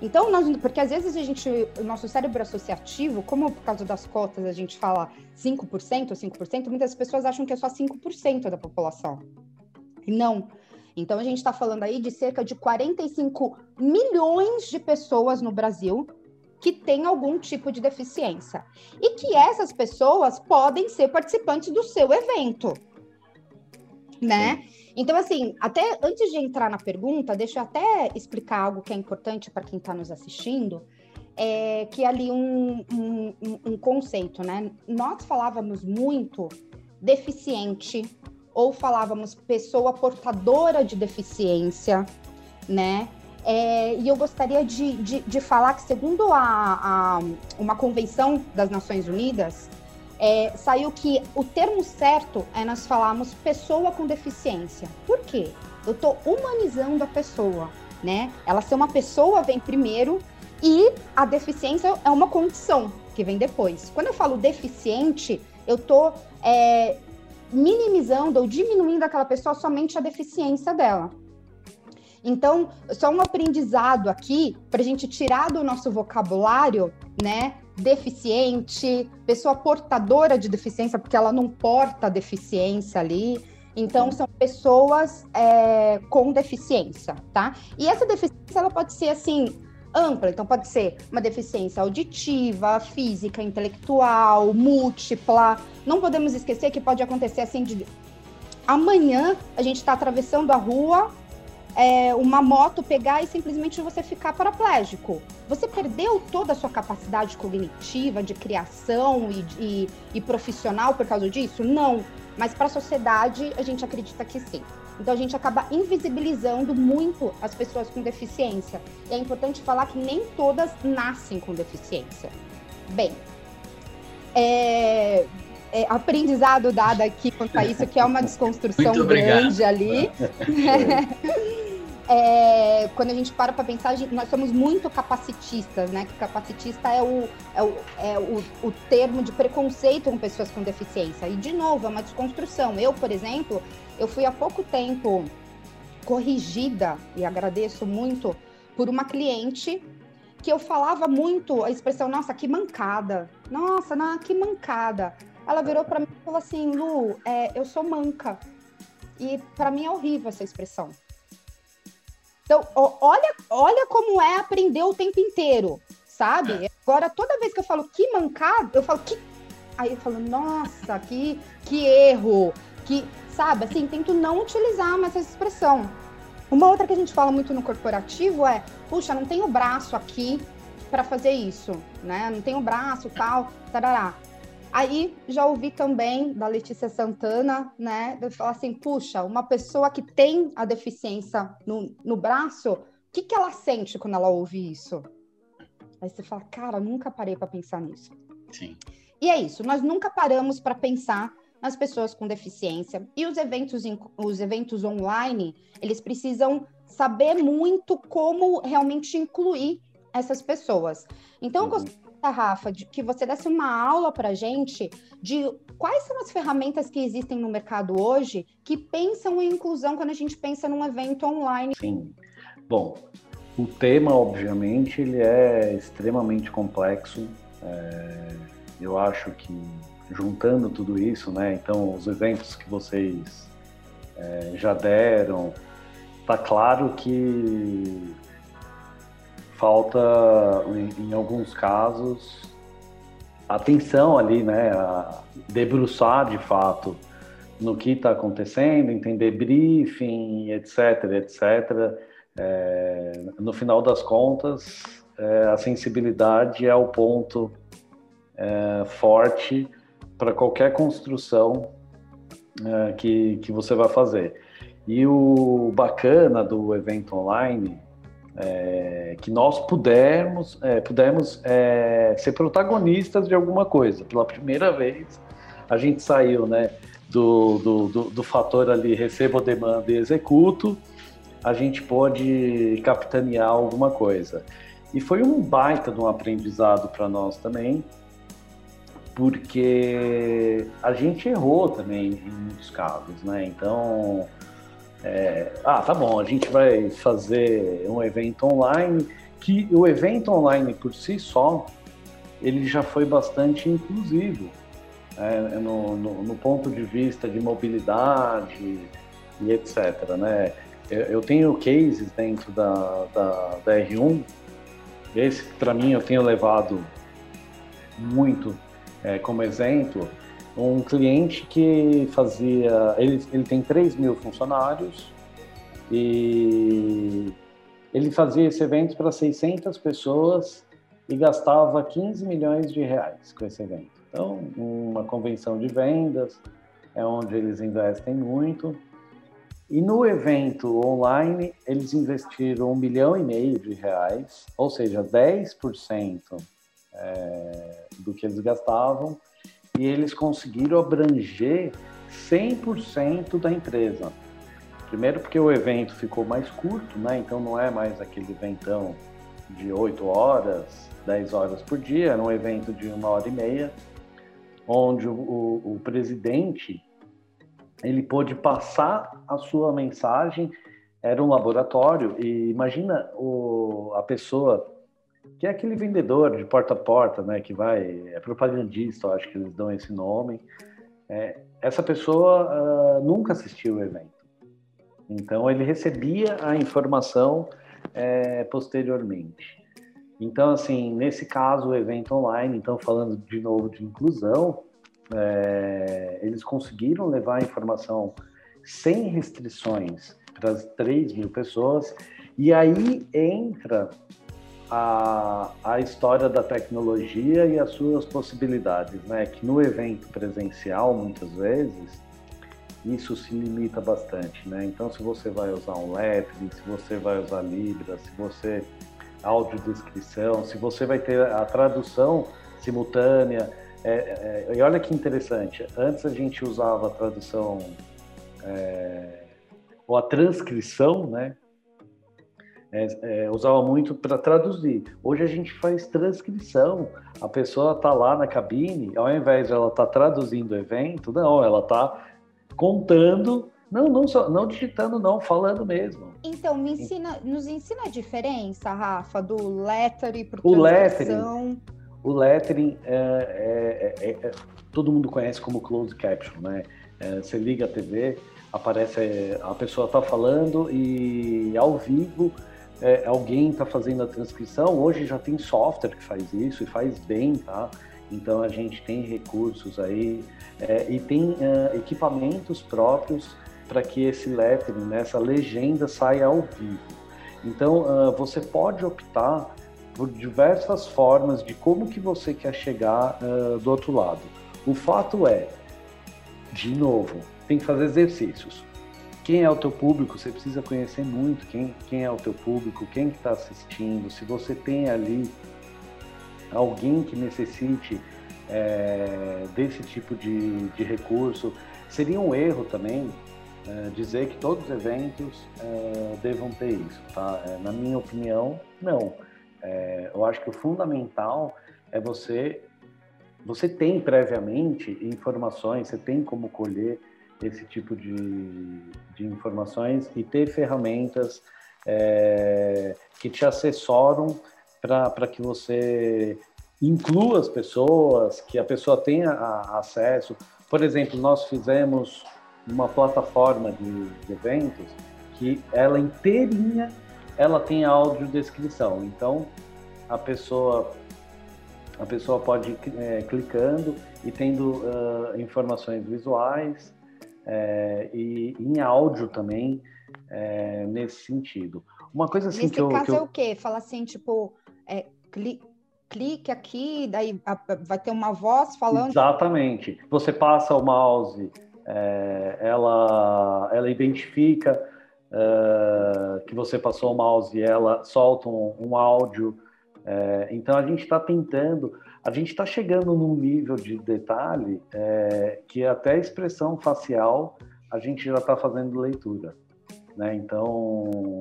Então, nós, porque às vezes a gente, o nosso cérebro associativo, como por causa das cotas a gente fala 5% ou 5%, muitas pessoas acham que é só 5% da população. Não. Então, a gente está falando aí de cerca de 45 milhões de pessoas no Brasil que têm algum tipo de deficiência. E que essas pessoas podem ser participantes do seu evento. Né? Então, assim, até antes de entrar na pergunta, deixa eu até explicar algo que é importante para quem está nos assistindo, é, que é ali um, um, um conceito, né? Nós falávamos muito deficiente, ou falávamos pessoa portadora de deficiência, né? É, e eu gostaria de, de, de, falar que, segundo a, a, uma convenção das Nações Unidas, é, saiu que o termo certo é nós falarmos pessoa com deficiência. Por quê? Eu estou humanizando a pessoa, né? Ela ser uma pessoa vem primeiro e a deficiência é uma condição que vem depois. Quando eu falo deficiente, eu estou é, minimizando ou diminuindo aquela pessoa somente a deficiência dela. Então, só um aprendizado aqui para a gente tirar do nosso vocabulário, né? deficiente, pessoa portadora de deficiência, porque ela não porta deficiência ali. Então, são pessoas é, com deficiência, tá? E essa deficiência, ela pode ser, assim, ampla. Então, pode ser uma deficiência auditiva, física, intelectual, múltipla. Não podemos esquecer que pode acontecer, assim, de amanhã a gente está atravessando a rua, é, uma moto pegar e simplesmente você ficar paraplégico. Você perdeu toda a sua capacidade cognitiva de criação e, e, e profissional por causa disso? Não. Mas para a sociedade, a gente acredita que sim. Então a gente acaba invisibilizando muito as pessoas com deficiência. E é importante falar que nem todas nascem com deficiência. Bem, é, é, aprendizado dado aqui quanto a isso, que é uma desconstrução grande ali. É, quando a gente para para pensar, gente, nós somos muito capacitistas, né? Que capacitista é, o, é, o, é o, o termo de preconceito com pessoas com deficiência. E, de novo, é uma desconstrução. Eu, por exemplo, eu fui há pouco tempo corrigida, e agradeço muito, por uma cliente que eu falava muito a expressão, nossa, que mancada. Nossa, não, que mancada. Ela virou para mim e falou assim, Lu, é, eu sou manca. E para mim é horrível essa expressão. Então, olha, olha como é aprender o tempo inteiro, sabe? Agora, toda vez que eu falo que mancada, eu falo que. Aí eu falo, nossa, que, que erro, que, sabe, assim, tento não utilizar mais essa expressão. Uma outra que a gente fala muito no corporativo é, puxa, não tenho braço aqui para fazer isso, né? Não tenho braço, tal, tarará. Aí já ouvi também da Letícia Santana, né, falar assim, puxa, uma pessoa que tem a deficiência no, no braço, o que, que ela sente quando ela ouve isso? Aí você fala, cara, nunca parei para pensar nisso. Sim. E é isso, nós nunca paramos para pensar nas pessoas com deficiência. E os eventos, os eventos online, eles precisam saber muito como realmente incluir essas pessoas. Então, uhum. eu Rafa, de que você desse uma aula para gente de quais são as ferramentas que existem no mercado hoje que pensam em inclusão quando a gente pensa num evento online. Sim. Bom, o tema, obviamente, ele é extremamente complexo. É, eu acho que juntando tudo isso, né? Então, os eventos que vocês é, já deram, tá claro que falta, em, em alguns casos, atenção ali, né? A debruçar de fato no que está acontecendo, entender briefing, etc, etc. É, no final das contas, é, a sensibilidade é o ponto é, forte para qualquer construção é, que, que você vai fazer. E o bacana do evento online é, que nós pudermos, é, pudermos é, ser protagonistas de alguma coisa. Pela primeira vez, a gente saiu né, do, do, do, do fator ali recebo demanda e executo, a gente pode capitanear alguma coisa. E foi um baita de um aprendizado para nós também, porque a gente errou também em muitos casos, né? Então, é, ah, tá bom, a gente vai fazer um evento online, que o evento online por si só, ele já foi bastante inclusivo, né, no, no, no, ponto de vista de mobilidade e etc, né? Eu, eu tenho cases dentro da, da, da R1, esse para mim eu tenho levado muito é, como exemplo, um cliente que fazia. Ele, ele tem 3 mil funcionários e ele fazia esse evento para 600 pessoas e gastava 15 milhões de reais com esse evento. Então, uma convenção de vendas é onde eles investem muito. E no evento online, eles investiram um milhão e meio de reais, ou seja, 10% é, do que eles gastavam e eles conseguiram abranger 100% da empresa. Primeiro porque o evento ficou mais curto, né? Então não é mais aquele eventão de 8 horas, 10 horas por dia, era um evento de uma hora e meia, onde o, o, o presidente ele pôde passar a sua mensagem, era um laboratório, e imagina o, a pessoa que é aquele vendedor de porta a porta, né, que vai, é propagandista, acho que eles dão esse nome. É, essa pessoa uh, nunca assistiu o evento. Então, ele recebia a informação é, posteriormente. Então, assim, nesse caso, o evento online, então, falando de novo de inclusão, é, eles conseguiram levar a informação sem restrições para as 3 mil pessoas, e aí entra a, a história da tecnologia e as suas possibilidades, né? Que no evento presencial, muitas vezes, isso se limita bastante, né? Então, se você vai usar um lettering, se você vai usar Libra, se você audiodescrição, se você vai ter a tradução simultânea, é, é, e olha que interessante, antes a gente usava a tradução é, ou a transcrição, né? É, é, usava muito para traduzir. Hoje a gente faz transcrição. A pessoa está lá na cabine, ao invés de ela estar tá traduzindo o evento, não, ela está contando, não, não, só, não digitando, não, falando mesmo. Então, me ensina, nos ensina a diferença, Rafa, do lettering para o lettering. O lettering é, é, é, é, todo mundo conhece como closed caption, né? Você liga a TV, aparece a pessoa está falando e ao vivo é, alguém está fazendo a transcrição. Hoje já tem software que faz isso e faz bem, tá? Então a gente tem recursos aí é, e tem é, equipamentos próprios para que esse lettering, né, essa legenda saia ao vivo. Então uh, você pode optar por diversas formas de como que você quer chegar uh, do outro lado. O fato é, de novo, tem que fazer exercícios quem é o teu público, você precisa conhecer muito quem, quem é o teu público, quem está assistindo, se você tem ali alguém que necessite é, desse tipo de, de recurso. Seria um erro também é, dizer que todos os eventos é, devam ter isso, tá? É, na minha opinião, não. É, eu acho que o fundamental é você você tem previamente informações, você tem como colher esse tipo de, de informações e ter ferramentas é, que te assessoram para que você inclua as pessoas, que a pessoa tenha a, acesso. Por exemplo, nós fizemos uma plataforma de, de eventos que ela inteirinha ela tem audiodescrição. Então, a pessoa a pessoa pode é, clicando e tendo uh, informações visuais é, e em áudio também é, nesse sentido. Uma coisa assim nesse que eu, caso que eu... é o quê? Fala assim, tipo, é, cli clique aqui, daí vai ter uma voz falando. Exatamente. Você passa o mouse, é, ela, ela identifica é, que você passou o mouse e ela solta um, um áudio. É, então a gente está tentando a gente está chegando num nível de detalhe é, que até a expressão facial a gente já está fazendo leitura. Né? Então,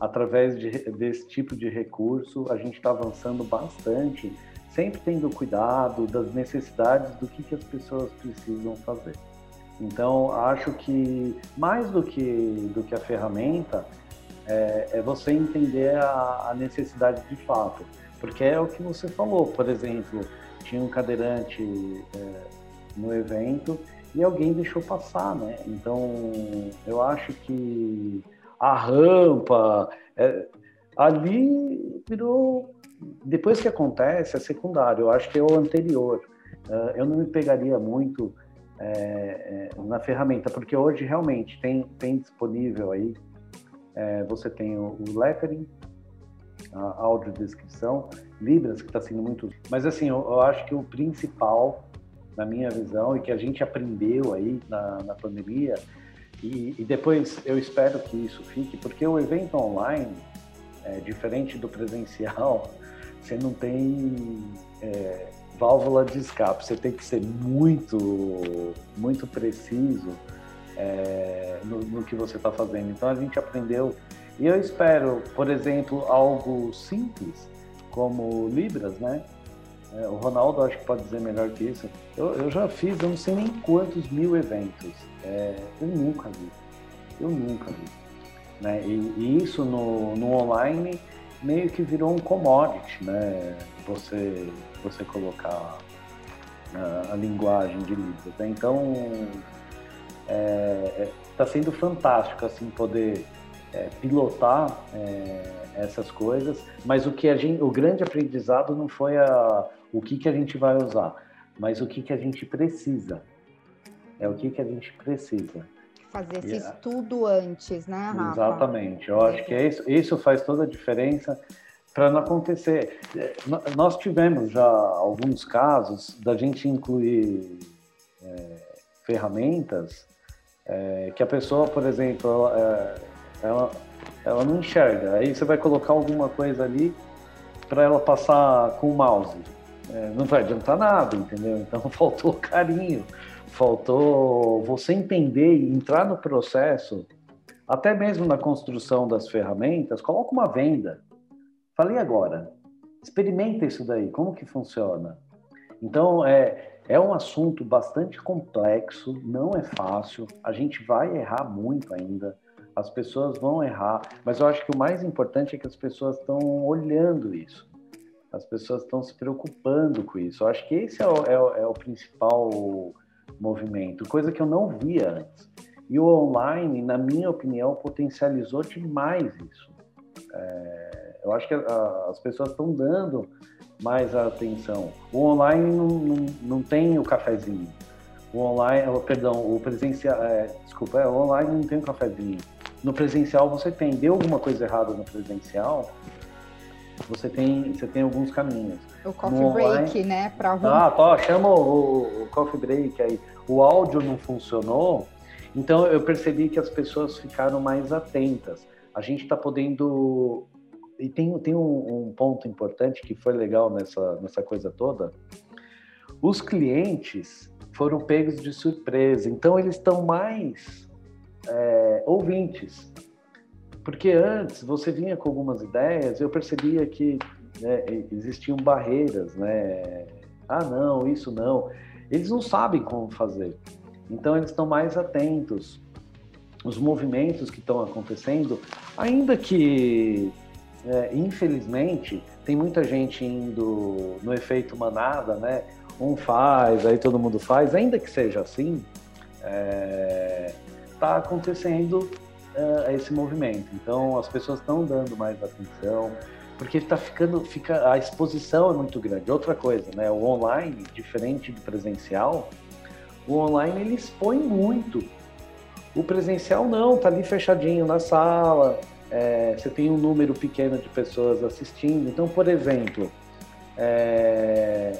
através de, desse tipo de recurso, a gente está avançando bastante, sempre tendo cuidado das necessidades do que, que as pessoas precisam fazer. Então, acho que mais do que, do que a ferramenta, é, é você entender a, a necessidade de fato. Porque é o que você falou, por exemplo, tinha um cadeirante é, no evento e alguém deixou passar, né? Então, eu acho que a rampa é, ali virou depois que acontece é secundário. Eu acho que é o anterior. Uh, eu não me pegaria muito é, é, na ferramenta, porque hoje realmente tem, tem disponível aí. É, você tem o, o lettering, a audiodescrição, Libras, que está sendo muito. Mas, assim, eu, eu, acho que o principal, na minha visão, e que a gente aprendeu aí na, na pandemia, e, e, depois eu espero que isso fique, porque o evento online, é, diferente do presencial, você não tem é, válvula de escape, você tem que ser muito, muito preciso é, no, no que você está fazendo. Então a gente aprendeu e eu espero, por exemplo, algo simples, como Libras, né? É, o Ronaldo acho que pode dizer melhor que isso. Eu, eu já fiz, eu não sei nem quantos mil eventos. É, eu nunca vi. Eu nunca vi. Né? E, e, isso no, no online meio que virou um commodity, né? Você, você colocar a, a linguagem de Libras. Né? Então, está é, é, sendo fantástico assim poder é, pilotar é, essas coisas, mas o que a gente, o grande aprendizado não foi a, o que, que a gente vai usar, mas o que, que a gente precisa. É o que, que a gente precisa. Fazer esse yeah. estudo antes, né, Rafa? Exatamente. Eu acho que é isso, isso faz toda a diferença para não acontecer. É, nós tivemos já alguns casos da gente incluir é, ferramentas é, que a pessoa, por exemplo, é, ela, ela, não enxerga. Aí você vai colocar alguma coisa ali para ela passar com o mouse. É, não vai adiantar nada, entendeu? Então faltou carinho, faltou você entender e entrar no processo, até mesmo na construção das ferramentas, coloca uma venda Falei agora, experimenta isso daí, como que funciona? Então, é, é um assunto bastante complexo, não é fácil, a gente vai errar muito ainda, as pessoas vão errar, mas eu acho que o mais importante é que as pessoas estão olhando isso, as pessoas estão se preocupando com isso. Eu acho que esse é o, é é o principal movimento, coisa que eu não via antes. E o online, na minha opinião, potencializou demais isso. É, eu acho que a, as pessoas estão dando mais atenção. O online não, não, não tem o cafezinho. O online, perdão, o presencial, é, desculpa, é, o online não tem o cafezinho. No presencial você tem, deu alguma coisa errada no presencial, você tem, você tem alguns caminhos. O coffee no break, online, né? Pra Ah, tá, chama o, o coffee break aí. O áudio não funcionou, então eu percebi que as pessoas ficaram mais atentas. A gente está podendo e tem, tem um, um, ponto importante que foi legal nessa, nessa coisa toda. Os clientes foram pegos de surpresa, então eles estão mais é, ouvintes. Porque antes você vinha com algumas ideias, eu percebia que né, existiam barreiras, né? Ah, não, isso não. Eles não sabem como fazer. Então eles estão mais atentos. Os movimentos que estão acontecendo, ainda que é, infelizmente, tem muita gente indo no efeito manada, né? Um faz, aí todo mundo faz, ainda que seja assim, é, tá acontecendo é, esse movimento. Então, as pessoas estão dando mais atenção, porque está ficando, fica, a exposição é muito grande. Outra coisa, né? O online, diferente do presencial, o online ele expõe muito. O presencial não, tá ali fechadinho na sala, é, você tem um número pequeno de pessoas assistindo. Então, por exemplo, é,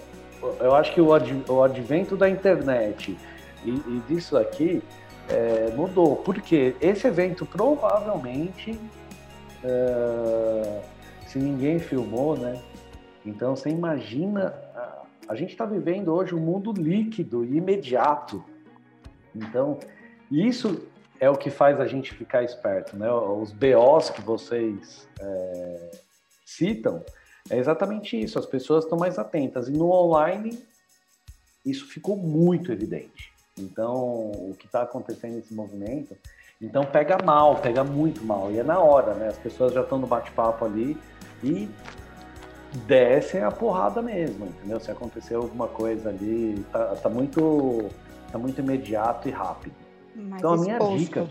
eu acho que o, ad, o advento da internet e, e disso aqui é, mudou, porque esse evento provavelmente, é, se ninguém filmou, né? Então você imagina, a, gente está vivendo hoje um mundo líquido e imediato. Então, isso é o que faz a gente ficar esperto, né? Os BOs que vocês é, citam é exatamente isso. As pessoas estão mais atentas e no online isso ficou muito evidente. Então, o que está acontecendo nesse movimento, então pega mal, pega muito mal e é na hora, né? As pessoas já estão no bate-papo ali e descem a porrada mesmo, entendeu? Se acontecer alguma coisa ali, tá, tá muito, tá muito imediato e rápido. Mais então a minha dica,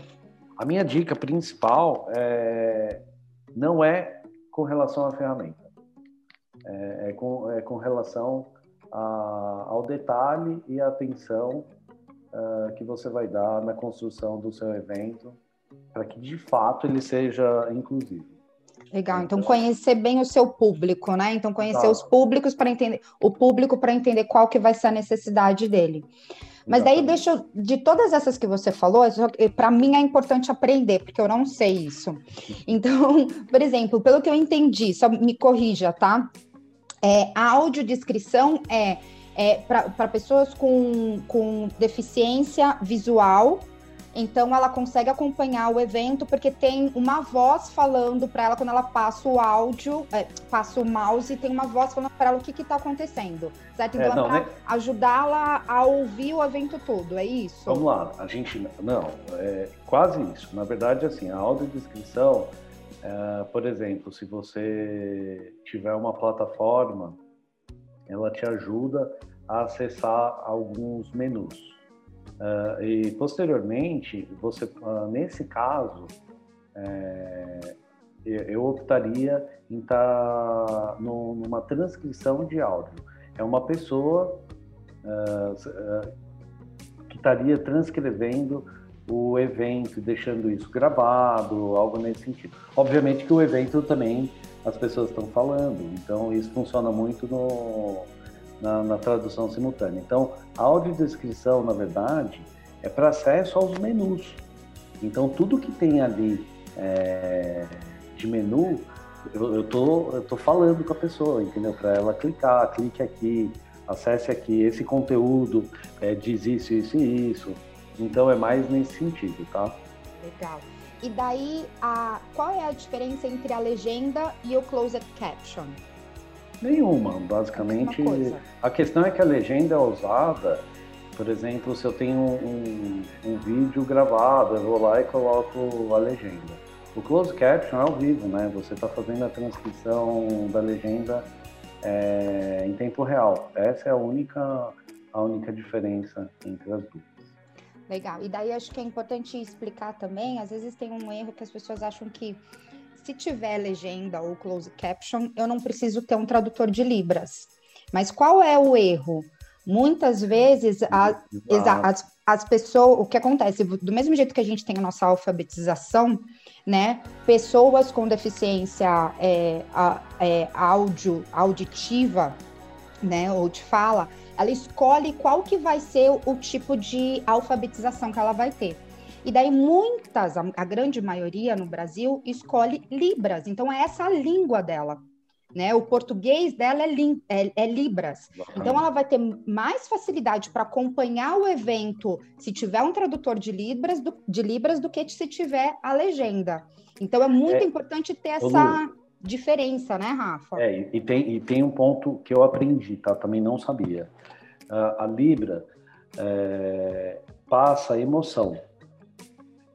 a minha dica principal é, não é com relação à ferramenta, é, é com, é com relação a, ao detalhe e à atenção uh, que você vai dar na construção do seu evento para que de fato ele seja inclusivo. Legal, então conhecer bem o seu público, né? Então conhecer tá. os públicos para entender o público para entender qual que vai ser a necessidade dele. Mas daí deixa eu, de todas essas que você falou, para mim é importante aprender, porque eu não sei isso. Então, por exemplo, pelo que eu entendi, só me corrija, tá? É, a audiodescrição é, é para pessoas com, com deficiência visual então ela consegue acompanhar o evento porque tem uma voz falando para ela quando ela passa o áudio, é, passa o mouse, tem uma voz falando para ela o que está acontecendo, certo? Então é, não, é né? ajudá-la a ouvir o evento todo, é isso? Vamos lá, a gente não, é quase isso. Na verdade, assim, a audiodescrição, é, por exemplo, se você tiver uma plataforma, ela te ajuda a acessar alguns menus. Uh, e posteriormente, você, uh, nesse caso, é, eu optaria em estar tá numa transcrição de áudio. É uma pessoa uh, que estaria transcrevendo o evento, deixando isso gravado, algo nesse sentido. Obviamente que o evento também as pessoas estão falando, então isso funciona muito no, na, na tradução simultânea. Então, a audiodescrição, na verdade, é para acesso aos menus. Então, tudo que tem ali é, de menu, eu, eu, tô, eu tô falando com a pessoa, entendeu? Para ela clicar, clique aqui, acesse aqui, esse conteúdo é, diz isso, isso e isso. Então, é mais nesse sentido, tá? Legal. E daí, a, qual é a diferença entre a legenda e o closed caption? Nenhuma, basicamente. A, a questão é que a legenda é usada, por exemplo, se eu tenho um, um, vídeo gravado, eu vou lá e coloco a legenda. O closed caption é ao vivo, né? Você está fazendo a transcrição da legenda é, em tempo real. Essa é a única, a única diferença entre as duas. Legal. E daí acho que é importante explicar também, às vezes tem um erro que as pessoas acham que se tiver legenda ou closed caption, eu não preciso ter um tradutor de libras. Mas qual é o erro? Muitas vezes a, as, as pessoas, o que acontece, do mesmo jeito que a gente tem a nossa alfabetização, né? Pessoas com deficiência é, é, áudio, auditiva, né, ou de fala, ela escolhe qual que vai ser o, o tipo de alfabetização que ela vai ter. E daí muitas, a, a, grande maioria no Brasil, escolhe Libras. Então é essa a língua dela. Né? O português dela é, lim, é, é Libras. Então ela vai ter mais facilidade para acompanhar o evento se tiver um tradutor de Libras do, de Libras do que se tiver a legenda. Então é muito é, importante ter essa diferença, né, Rafa? É, e tem, e tem um ponto que eu aprendi, tá? Também não sabia. Uh, a Libra é, passa emoção.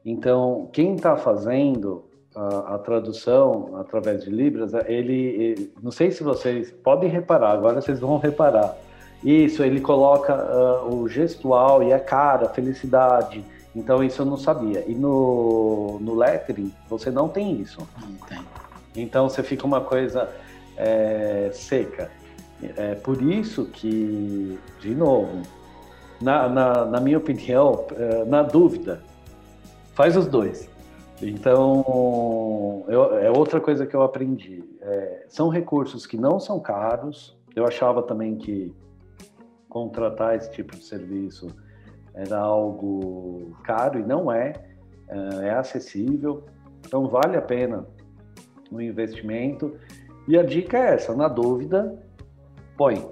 Então, quem está fazendo a, a, tradução através de Libras, ele, ele, não sei se vocês podem reparar, agora vocês vão reparar. Isso, ele coloca uh, o gestual e a cara, a felicidade. Então, isso eu não sabia. E no, no lettering, você não tem isso. Não tem. Então você fica uma coisa é, seca. É por isso que, de novo, na, na, na minha opinião, é, na dúvida, faz os dois. Então, eu, é outra coisa que eu aprendi. É, são recursos que não são caros. Eu achava também que contratar esse tipo de serviço era algo caro e não é. É, é acessível. Então, vale a pena no investimento. E a dica é essa: na dúvida, põe.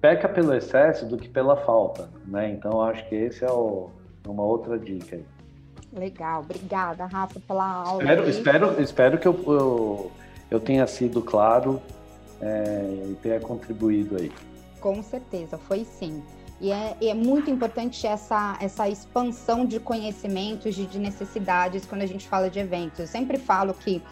Peca pelo excesso do que pela falta, né? Então acho que esse é o, uma outra dica aí. Legal, obrigada, Rafa, pela aula. Espero, espero, espero que eu, eu, eu tenha sido claro é, e tenha contribuído aí. Com certeza, foi sim. E é, e é, muito importante essa, essa expansão de conhecimentos, de, de necessidades, quando a gente fala de eventos. Eu sempre falo que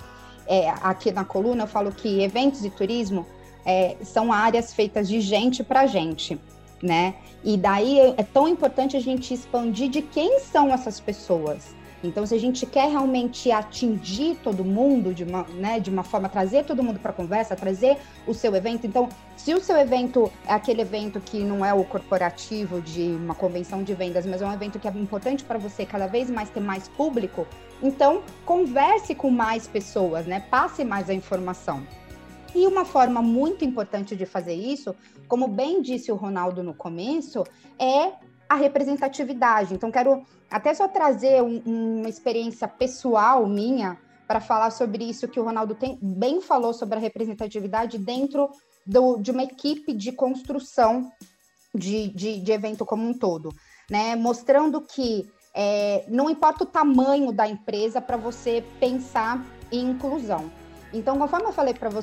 é, aqui na coluna, eu falo que eventos e turismo é, são áreas feitas de gente para gente, né? E daí é tão importante a gente expandir de quem são essas pessoas. Então, se a gente quer realmente atingir todo mundo de uma, né, de uma forma, trazer todo mundo para a conversa, trazer o seu evento. Então, se o seu evento é aquele evento que não é o corporativo de uma convenção de vendas, mas é um evento que é importante para você cada vez mais ter mais público, então converse com mais pessoas, né? Passe mais a informação. E uma forma muito importante de fazer isso, como bem disse o Ronaldo no começo, é a representatividade. Então, quero até só trazer um, uma experiência pessoal minha para falar sobre isso que o Ronaldo tem, bem falou sobre a representatividade dentro do, de uma equipe de construção de, de, de evento como um todo, né? Mostrando que é, não importa o tamanho da empresa para você pensar em inclusão. Então, conforme eu falei para vo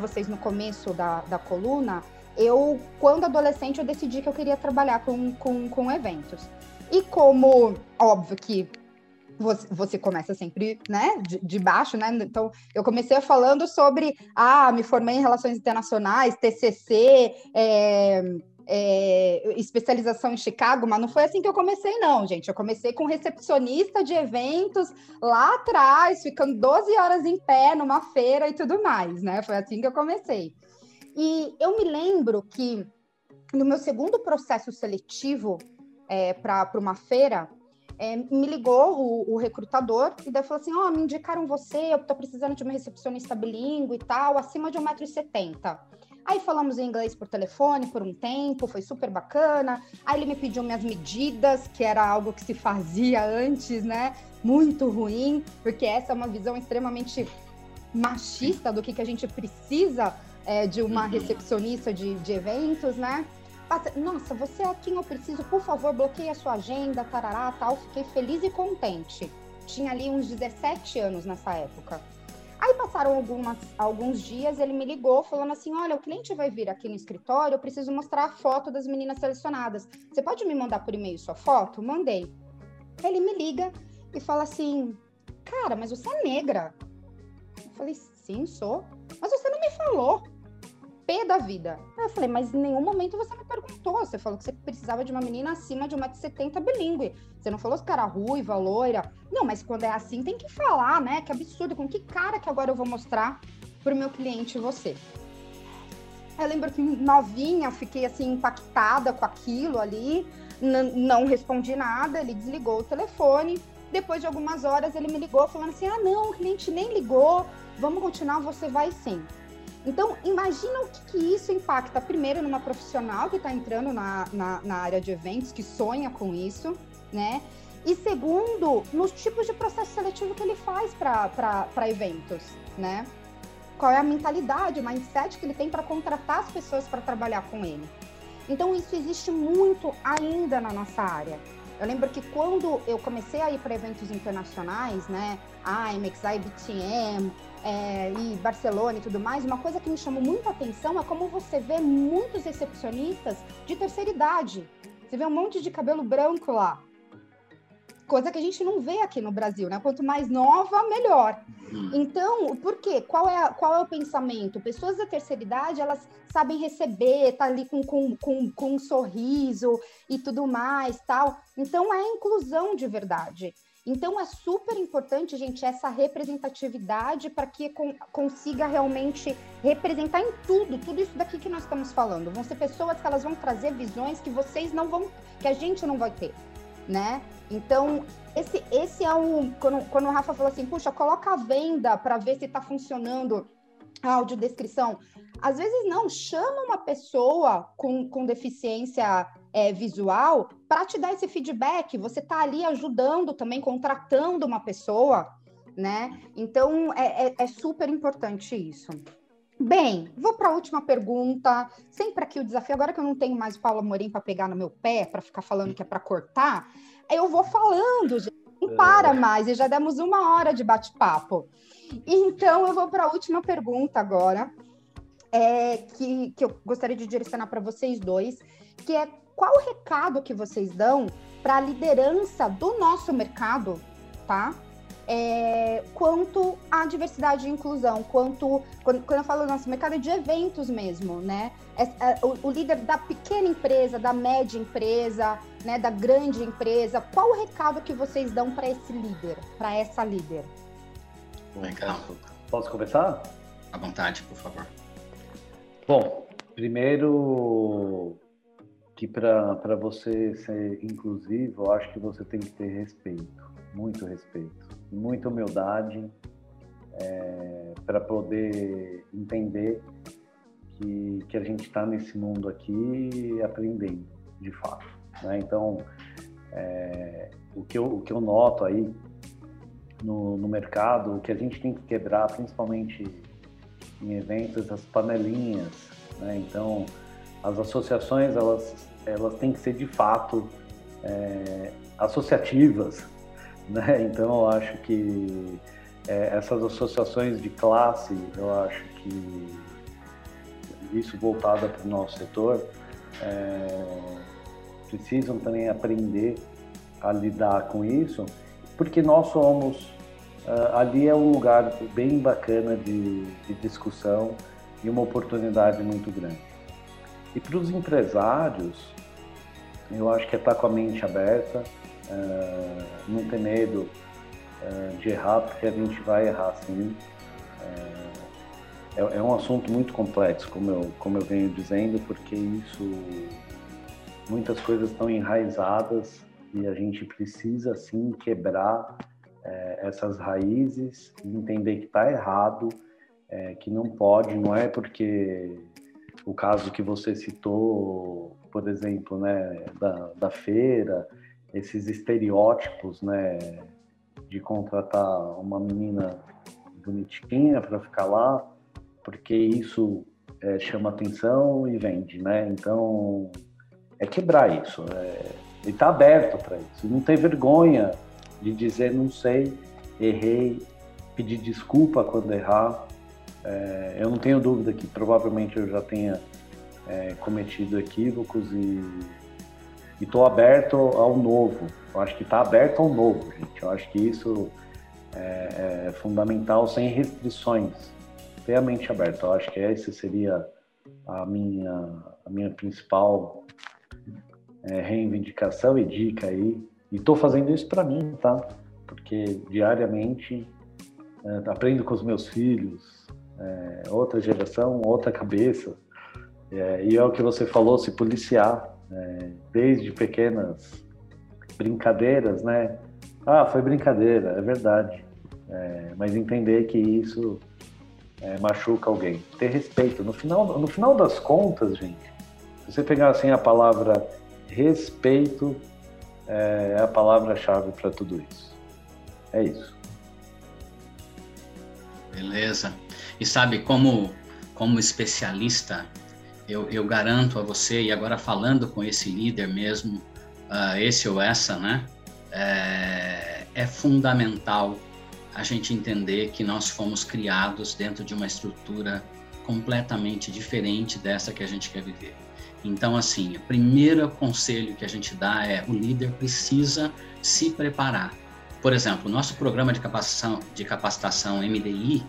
vocês no começo da, da coluna, eu, quando adolescente, eu decidi que eu queria trabalhar com, com, com eventos. E como, óbvio que você, você começa sempre, né, de, de, baixo, né? Então, eu comecei falando sobre, ah, me formei em Relações Internacionais, TCC, é, é, especialização em Chicago, mas não foi assim que eu comecei, não, gente. Eu comecei com recepcionista de eventos lá atrás, ficando 12 horas em pé numa feira e tudo mais, né? Foi assim que eu comecei. E eu me lembro que no meu segundo processo seletivo é, para uma feira, é, me ligou o, o, recrutador e daí falou assim: Ó, oh, me indicaram você, eu tô precisando de uma recepcionista bilíngue e tal, acima de 1,70m. Aí falamos em inglês por telefone por um tempo, foi super bacana. Aí ele me pediu minhas medidas, que era algo que se fazia antes, né? Muito ruim, porque essa é uma visão extremamente machista do que, que a gente precisa é, de uma recepcionista de, de eventos, né? Nossa, você é quem eu preciso, por favor, bloqueie a sua agenda, tarará, tal. Fiquei feliz e contente. Tinha ali uns 17 anos nessa época. Aí passaram algumas, alguns dias, ele me ligou falando assim: Olha, o cliente vai vir aqui no escritório, eu preciso mostrar a foto das meninas selecionadas. Você pode me mandar por e-mail sua foto? Mandei. Ele me liga e fala assim: Cara, mas você é negra. Eu falei: Sim, sou. Mas você não me falou pé da vida. Aí eu falei, mas em nenhum momento você me perguntou. Você falou que você precisava de uma menina acima de 1,70m bilíngue. Você não falou cara ruiva, loira. Não, mas quando é assim tem que falar, né? Que absurdo. Com que cara que agora eu vou mostrar pro meu cliente você? Eu lembro que novinha, fiquei assim impactada com aquilo ali, não respondi nada, ele desligou o telefone. Depois de algumas horas ele me ligou falando assim: "Ah, não, o cliente nem ligou. Vamos continuar, você vai sim". Então, imagina o que, que isso impacta, primeiro, numa profissional que está entrando na, na, na, área de eventos, que sonha com isso, né? E segundo, nos tipos de processo seletivo que ele faz para eventos, né? Qual é a mentalidade, o mindset que ele tem para contratar as pessoas para trabalhar com ele. Então, isso existe muito ainda na nossa área. Eu lembro que quando eu comecei a ir para eventos internacionais, né, IMEX, IBTM, é, e Barcelona e tudo mais, uma coisa que me chamou muita atenção é como você vê muitos recepcionistas de terceira idade. Você vê um monte de cabelo branco lá. Coisa que a gente não vê aqui no Brasil, né? Quanto mais nova, melhor. Uhum. Então, por quê? Qual é, qual é o pensamento? Pessoas da terceira idade, elas sabem receber, tá ali com, com, com, com um sorriso e tudo mais, tal. Então, é inclusão de verdade. Então, é super importante, gente, essa representatividade para que con consiga realmente representar em tudo, tudo isso daqui que nós estamos falando. Vão ser pessoas que elas vão trazer visões que vocês não vão, que a gente não vai ter, né? Então, esse, esse é um. Quando, quando o Rafa falou assim, puxa, coloca a venda para ver se está funcionando a audiodescrição. Às vezes não, chama uma pessoa com, com deficiência é, visual para te dar esse feedback. Você está ali ajudando também, contratando uma pessoa, né? Então é, é, é super importante isso. Bem, vou para a última pergunta. Sempre aqui o desafio, agora que eu não tenho mais o Paulo Amorim para pegar no meu pé, para ficar falando que é para cortar, eu vou falando, gente. Não para é. mais, e já demos uma hora de bate-papo. Então, eu vou para a última pergunta agora, é, que, que eu gostaria de direcionar para vocês dois, que é qual o recado que vocês dão para a liderança do nosso mercado, tá? É, quanto à diversidade e inclusão, quanto quando, quando eu falo nosso mercado é de eventos mesmo, né? É, é, o, o, líder da pequena empresa, da média empresa, né, da grande empresa, qual o recado que vocês dão para esse líder, para essa líder? Legal. Posso começar? À vontade, por favor. Bom, primeiro que para você ser inclusivo, eu acho que você tem que ter respeito, muito respeito, muita humildade é, para poder entender que, que a gente está nesse mundo aqui aprendendo, de fato. Né? Então, é, o, que eu, o que eu noto aí no, no mercado, o que a gente tem que quebrar, principalmente em eventos, as panelinhas. Né? Então, as associações elas elas têm que ser de fato é, associativas, né? Então eu acho que é, essas associações de classe, eu acho que isso voltada para o nosso setor, é, precisam também aprender a lidar com isso, porque nós somos uh, ali é um lugar bem bacana de, de discussão e uma oportunidade muito grande. E para os empresários, eu acho que é estar com a mente aberta, é, não ter medo é, de errar, porque a gente vai errar sim. É, é, é, um assunto muito complexo, como eu, como eu venho dizendo, porque isso, muitas coisas estão enraizadas e a gente precisa sim quebrar é, essas raízes entender que está errado, é, que não pode, não é porque o caso que você citou, por exemplo, né, da, da feira, esses estereótipos, né, de contratar uma menina bonitinha para ficar lá, porque isso é, chama atenção e vende, né? Então é quebrar isso. É, ele está aberto para isso. Não tem vergonha de dizer não sei, errei, pedir desculpa quando errar. É, eu não tenho dúvida que provavelmente eu já tenha é, cometido equívocos e estou aberto ao novo. Eu acho que está aberto ao novo, gente. Eu acho que isso é, é fundamental, sem restrições, ter a mente aberta. Eu acho que essa seria a minha, a minha principal é, reivindicação e dica aí. E estou fazendo isso para mim, tá? Porque diariamente é, aprendo com os meus filhos, é, outra geração, outra cabeça. É, e é o que você falou, se policiar, é, desde pequenas brincadeiras, né? Ah, foi brincadeira, é verdade. É, mas entender que isso é, machuca alguém. Ter respeito. No final, no final das contas, gente, se você pegar assim a palavra respeito, é, é a palavra-chave para tudo isso. É isso. Beleza. E sabe, como, como especialista, eu, eu garanto a você, e agora falando com esse líder mesmo, uh, esse ou essa, né? É, é fundamental a gente entender que nós fomos criados dentro de uma estrutura completamente diferente dessa que a gente quer viver. Então, assim, o primeiro conselho que a gente dá é o líder precisa se preparar. Por exemplo, nosso programa de capacitação, de capacitação MDI,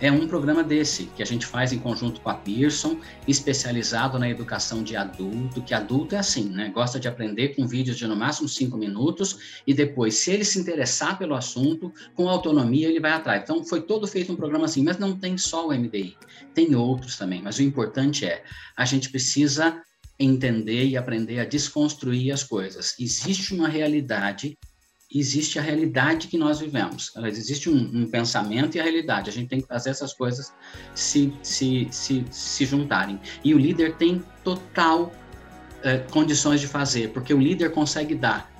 é um programa desse que a gente faz em conjunto com a Pearson, especializado na educação de adulto, que adulto é assim, né? Gosta de aprender com vídeos de no máximo cinco minutos e depois, se ele se interessar pelo assunto, com autonomia ele vai atrás. Então, foi todo feito um programa assim, mas não tem só o MDI, tem outros também. Mas o importante é, a gente precisa entender e aprender a desconstruir as coisas. Existe uma realidade existe a realidade que nós vivemos. Existe um, um, pensamento e a realidade. A gente tem que fazer essas coisas se, se, se, se juntarem. E o líder tem total eh, condições de fazer, porque o líder consegue dar,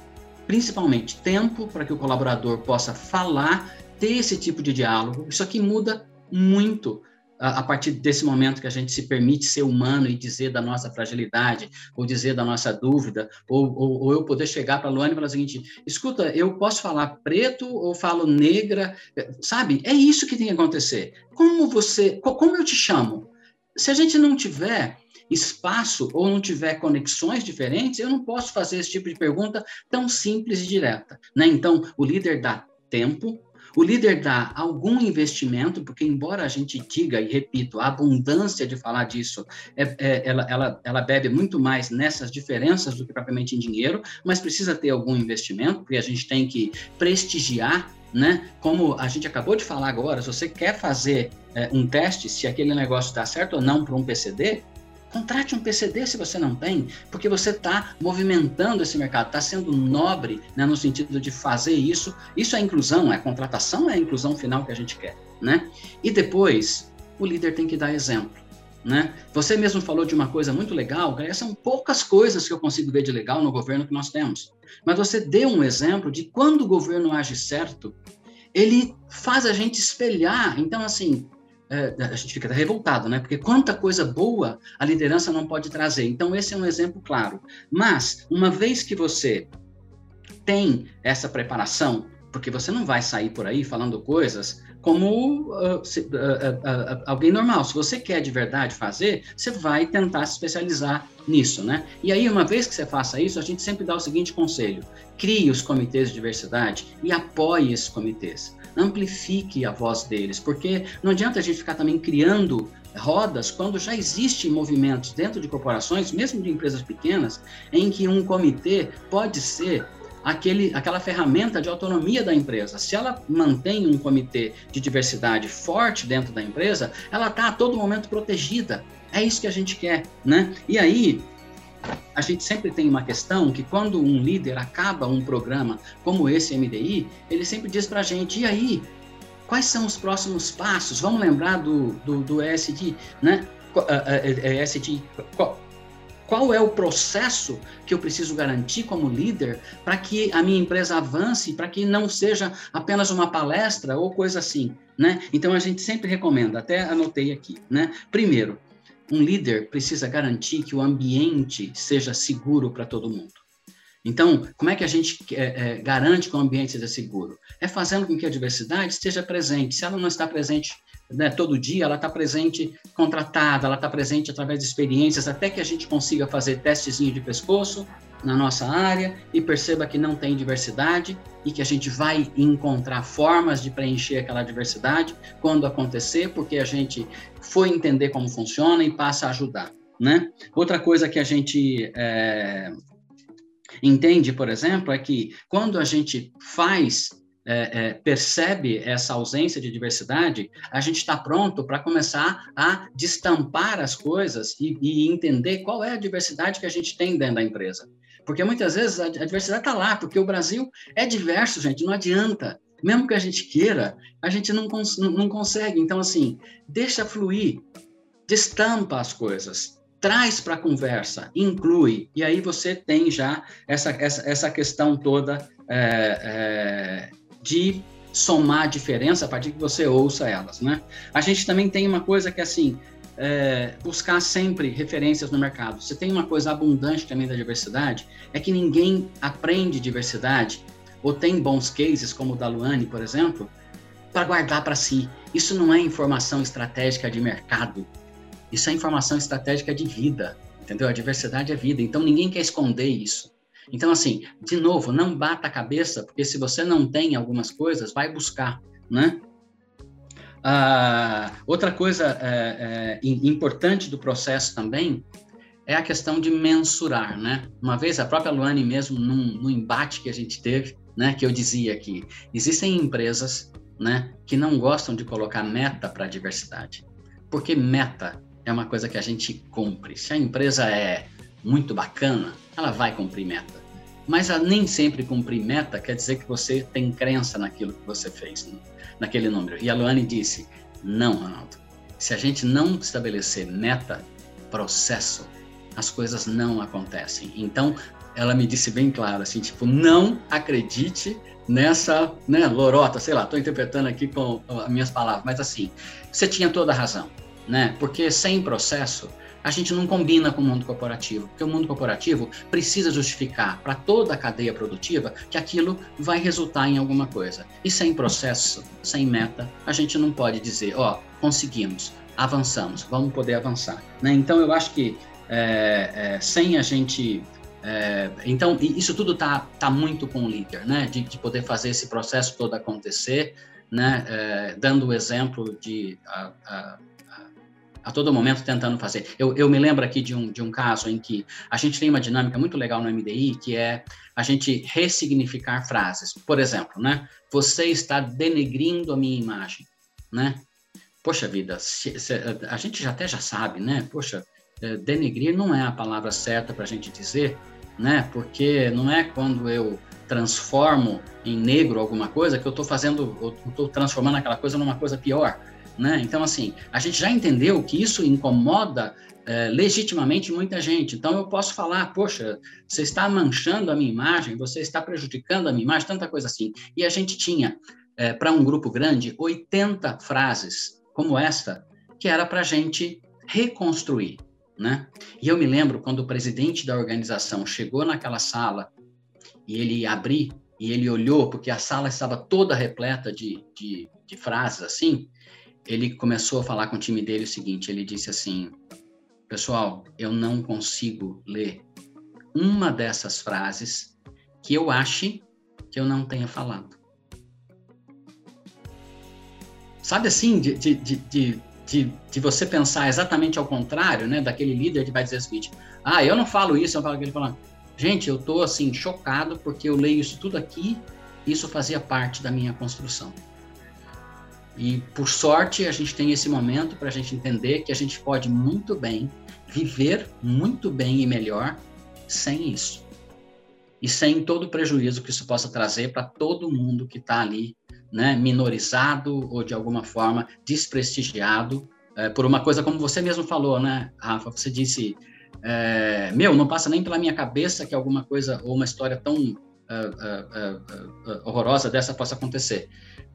principalmente, tempo para que o colaborador possa falar, ter esse tipo de diálogo. Isso aqui muda muito a, partir desse momento que a gente se permite ser humano e dizer da nossa fragilidade, ou dizer da nossa dúvida, ou, ou, ou eu poder chegar para a Luane e falar o seguinte: escuta, eu posso falar preto ou falo negra? Sabe? É isso que tem que acontecer. Como você, como eu te chamo? Se a gente não tiver espaço ou não tiver conexões diferentes, eu não posso fazer esse tipo de pergunta tão simples e direta. Né? Então, o líder dá tempo, o líder dá algum investimento, porque embora a gente diga, e repito, a abundância de falar disso, é, é, ela, ela, ela bebe muito mais nessas diferenças do que propriamente em dinheiro, mas precisa ter algum investimento, porque a gente tem que prestigiar né? Como a gente acabou de falar agora, se você quer fazer é, um teste se aquele negócio está certo ou não para um PCD, Contrate um PCD se você não tem, porque você está movimentando esse mercado, está sendo nobre né, no sentido de fazer isso. Isso é inclusão, é contratação, é a inclusão final que a gente quer. Né? E depois, o líder tem que dar exemplo. Né? Você mesmo falou de uma coisa muito legal, que são poucas coisas que eu consigo ver de legal no governo que nós temos. Mas você deu um exemplo de quando o governo age certo, ele faz a gente espelhar. Então, assim, é, a gente fica revoltado, né? Porque quanta coisa boa a liderança não pode trazer. Então, esse é um exemplo claro. Mas, uma vez que você tem essa preparação, porque você não vai sair por aí falando coisas como uh, se, uh, uh, alguém normal. Se você quer de verdade fazer, você vai tentar se especializar nisso, né? E aí, uma vez que você faça isso, a gente sempre dá o seguinte conselho: crie os comitês de diversidade e apoie esses comitês amplifique a voz deles, porque não adianta a gente ficar também criando rodas quando já existem movimentos dentro de corporações, mesmo de empresas pequenas, em que um comitê pode ser aquele, aquela ferramenta de autonomia da empresa. Se ela mantém um comitê de diversidade forte dentro da empresa, ela está a todo momento protegida. É isso que a gente quer, né? E aí, a gente sempre tem uma questão que quando um líder acaba um programa como esse MDI, ele sempre diz para a gente, e aí, quais são os próximos passos? Vamos lembrar do, do, do ESG, né? ESG, qual, qual é o processo que eu preciso garantir como líder para que a minha empresa avance, para que não seja apenas uma palestra ou coisa assim, né? Então a gente sempre recomenda, até anotei aqui, né? Primeiro, um líder precisa garantir que o ambiente seja seguro para todo mundo. Então, como é que a gente é, é, garante que o ambiente seja seguro? É fazendo com que a diversidade esteja presente. Se ela não está presente né, todo dia, ela está presente contratada, ela está presente através de experiências, até que a gente consiga fazer testezinho de pescoço na nossa área e perceba que não tem diversidade e que a gente vai encontrar formas de preencher aquela diversidade quando acontecer, porque a gente foi entender como funciona e passa a ajudar. Né? Outra coisa que a gente é, entende, por exemplo, é que quando a gente faz é, é, percebe essa ausência de diversidade, a gente está pronto para começar a destampar as coisas e, e, entender qual é a diversidade que a gente tem dentro da empresa. Porque muitas vezes a, a diversidade está lá, porque o Brasil é diverso, gente, não adianta. Mesmo que a gente queira, a gente não, cons não consegue. Então, assim, deixa fluir, destampa as coisas, traz para a conversa, inclui, e aí você tem já essa, essa, essa questão toda é, é, de somar diferença a partir que você ouça elas, né? A gente também tem uma coisa que, assim, é, buscar sempre referências no mercado. Você tem uma coisa abundante também da diversidade, é que ninguém aprende diversidade ou tem bons cases, como o da Luane, por exemplo, para guardar para si. Isso não é informação estratégica de mercado, isso é informação estratégica de vida, entendeu? A diversidade é vida, então ninguém quer esconder isso. Então, assim, de novo, não bata a cabeça, porque se você não tem algumas coisas, vai buscar, né? Ah, outra coisa é, é, importante do processo também é a questão de mensurar, né? Uma vez a própria Luane mesmo, num, num embate que a gente teve, né, que eu dizia que existem empresas, né, que não gostam de colocar meta para a diversidade, porque meta é uma coisa que a gente cumpre. Se a empresa é muito bacana, ela vai cumprir meta. Mas a nem sempre cumprir meta quer dizer que você tem crença naquilo que você fez, né? naquele número. E a Luane disse: não, Ronaldo. Se a gente não estabelecer meta, processo, as coisas não acontecem. Então, ela me disse bem claro, assim, tipo, não acredite nessa, né, lorota, sei lá, estou interpretando aqui com as minhas palavras, mas assim, você tinha toda a razão, né? Porque sem processo, a gente não combina com o mundo corporativo, porque o mundo corporativo precisa justificar para toda a cadeia produtiva que aquilo vai resultar em alguma coisa. E sem processo, sem meta, a gente não pode dizer, ó, oh, conseguimos, avançamos, vamos poder avançar. Né? Então, eu acho que é, é, sem a gente é, então, isso tudo está tá muito com o líder, né? De, de, poder fazer esse processo todo acontecer, né? É, dando o exemplo de a, a, a todo momento tentando fazer. Eu, eu me lembro aqui de um, de um caso em que a gente tem uma dinâmica muito legal no MDI, que é a gente ressignificar frases. Por exemplo, né? Você está denegrindo a minha imagem, né? Poxa vida, se, se, a gente já até já sabe, né? Poxa, é, denegrir não é a palavra certa para a gente dizer, né? Porque não é quando eu transformo em negro alguma coisa que eu estou fazendo, eu estou transformando aquela coisa numa coisa pior. Né? Então, assim, a gente já entendeu que isso incomoda é, legitimamente muita gente. Então, eu posso falar, poxa, você está manchando a minha imagem, você está prejudicando a minha imagem, tanta coisa assim. E a gente tinha, é, para um grupo grande, 80 frases como esta, que era para a gente reconstruir. Né? E eu me lembro quando o presidente da organização chegou naquela sala e ele abriu e ele olhou, porque a sala estava toda repleta de, de, de frases assim, ele começou a falar com o time dele o seguinte: ele disse assim, pessoal, eu não consigo ler uma dessas frases que eu ache que eu não tenha falado. Sabe assim, de, de, de, de, você pensar exatamente ao contrário, né, daquele líder que vai dizer o seguinte: ah, eu não falo isso, eu falo aquele falando. Gente, eu tô assim chocado porque eu leio isso tudo aqui, isso fazia parte da minha construção. E por sorte a gente tem esse momento para a gente entender que a gente pode muito bem viver muito bem e melhor sem isso. E sem todo o prejuízo que isso possa trazer para todo mundo que está ali, né, minorizado ou de alguma forma desprestigiado é, por uma coisa como você mesmo falou, né, Rafa? Você disse, é, meu, não passa nem pela minha cabeça que alguma coisa ou uma história tão uh, uh, uh, horrorosa dessa possa acontecer.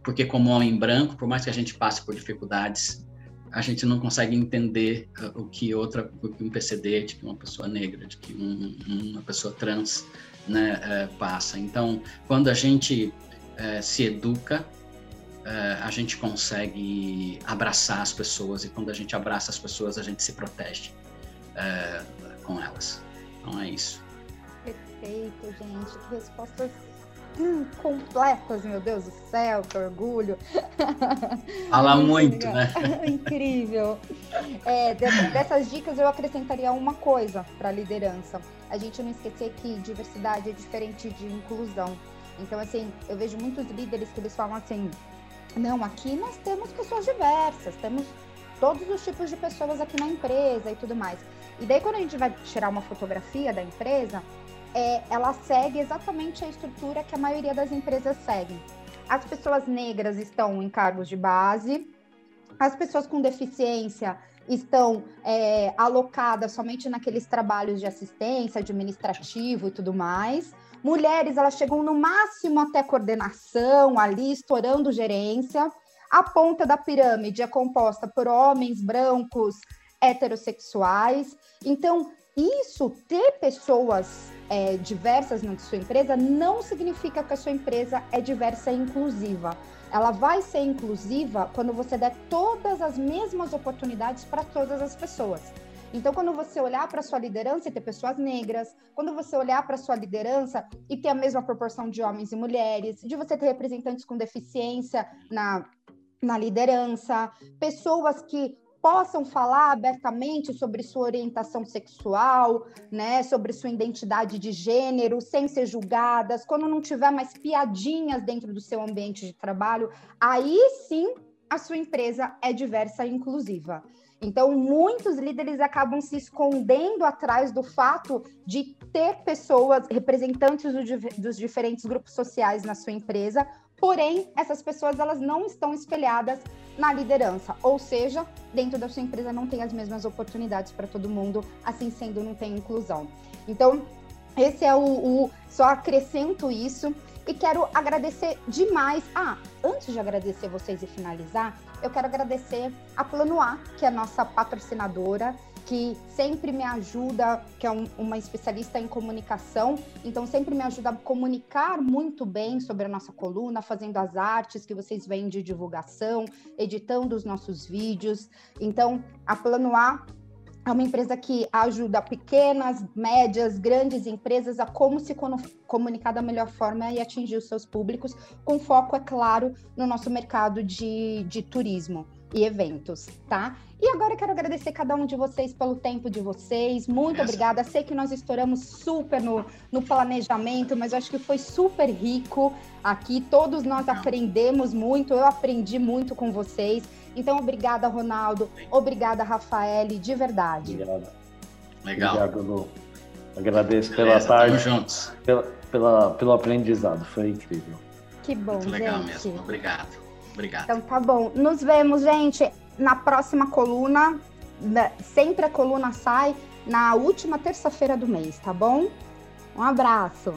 Porque como homem branco, por mais que a gente passe por dificuldades, a gente não consegue entender uh, o que outra, o que um PCD, de que uma pessoa negra, de que um, uma pessoa trans né, uh, passa. Então, quando a gente uh, se educa, a gente consegue abraçar as pessoas e quando a gente abraça as pessoas, a gente se protege com elas. Então é isso. Perfeito, gente. Que respostas hum, completas, meu Deus do céu, que orgulho. Fala muito, né? Incrível. É, dessas dicas eu acrescentaria uma coisa para a liderança. A gente não esquecer que diversidade é diferente de inclusão. Então, assim, eu vejo muitos líderes que eles falam assim, não, aqui nós temos pessoas diversas, temos todos os tipos de pessoas aqui na empresa e tudo mais. E daí, quando a gente vai tirar uma fotografia da empresa, é, ela segue exatamente a estrutura que a maioria das empresas seguem. As pessoas negras estão em cargos de base, as pessoas com deficiência estão é, alocadas somente naqueles trabalhos de assistência, administrativo e tudo mais. Mulheres, elas chegam no máximo até coordenação, ali estourando gerência. A ponta da pirâmide é composta por homens brancos heterossexuais. Então, isso, ter pessoas é, diversas na sua empresa, não significa que a sua empresa é diversa e inclusiva. Ela vai ser inclusiva quando você der todas as mesmas oportunidades para todas as pessoas. Então, quando você olhar para sua liderança e ter pessoas negras, quando você olhar para sua liderança e ter a mesma proporção de homens e mulheres, de você ter representantes com deficiência na, na liderança, pessoas que possam falar abertamente sobre sua orientação sexual, né, sobre sua identidade de gênero, sem ser julgadas, quando não tiver mais piadinhas dentro do seu ambiente de trabalho, aí sim a sua empresa é diversa e inclusiva. Então, muitos líderes acabam se escondendo atrás do fato de ter pessoas, representantes do, dos diferentes grupos sociais na sua empresa, porém, essas pessoas elas não estão espelhadas na liderança, ou seja, dentro da sua empresa não tem as mesmas oportunidades para todo mundo, assim sendo, não tem inclusão. Então, esse é o, o, só acrescento isso e quero agradecer demais. Ah, antes de agradecer vocês e finalizar, eu quero agradecer a Plano A, que é a nossa patrocinadora que sempre me ajuda, que é um, uma especialista em comunicação, então sempre me ajuda a comunicar muito bem sobre a nossa coluna, fazendo as artes que vocês veem de divulgação, editando os nossos vídeos. Então, a Plano A é uma empresa que ajuda pequenas, médias, grandes empresas a como se comunicar da melhor forma e atingir os seus públicos, com foco, é claro, no nosso mercado de, de turismo e eventos, tá? E agora eu quero agradecer cada um de vocês pelo tempo de vocês. Muito Essa. obrigada. Sei que nós estouramos super no, no planejamento, mas eu acho que foi super rico aqui. Todos nós aprendemos muito. Eu aprendi muito com vocês. Então, obrigada, Ronaldo. Obrigada, Rafael, de verdade. Obrigado. Legal. Obrigado, Lu. Agradeço pela tarde. juntos. Pela, pela, pelo aprendizado. Foi incrível. Que bom, Muito legal mesmo. Obrigado. Obrigado. Então tá bom. Nos vemos, gente, na próxima coluna. Sempre a coluna sai na última terça-feira do mês, tá bom? Um abraço.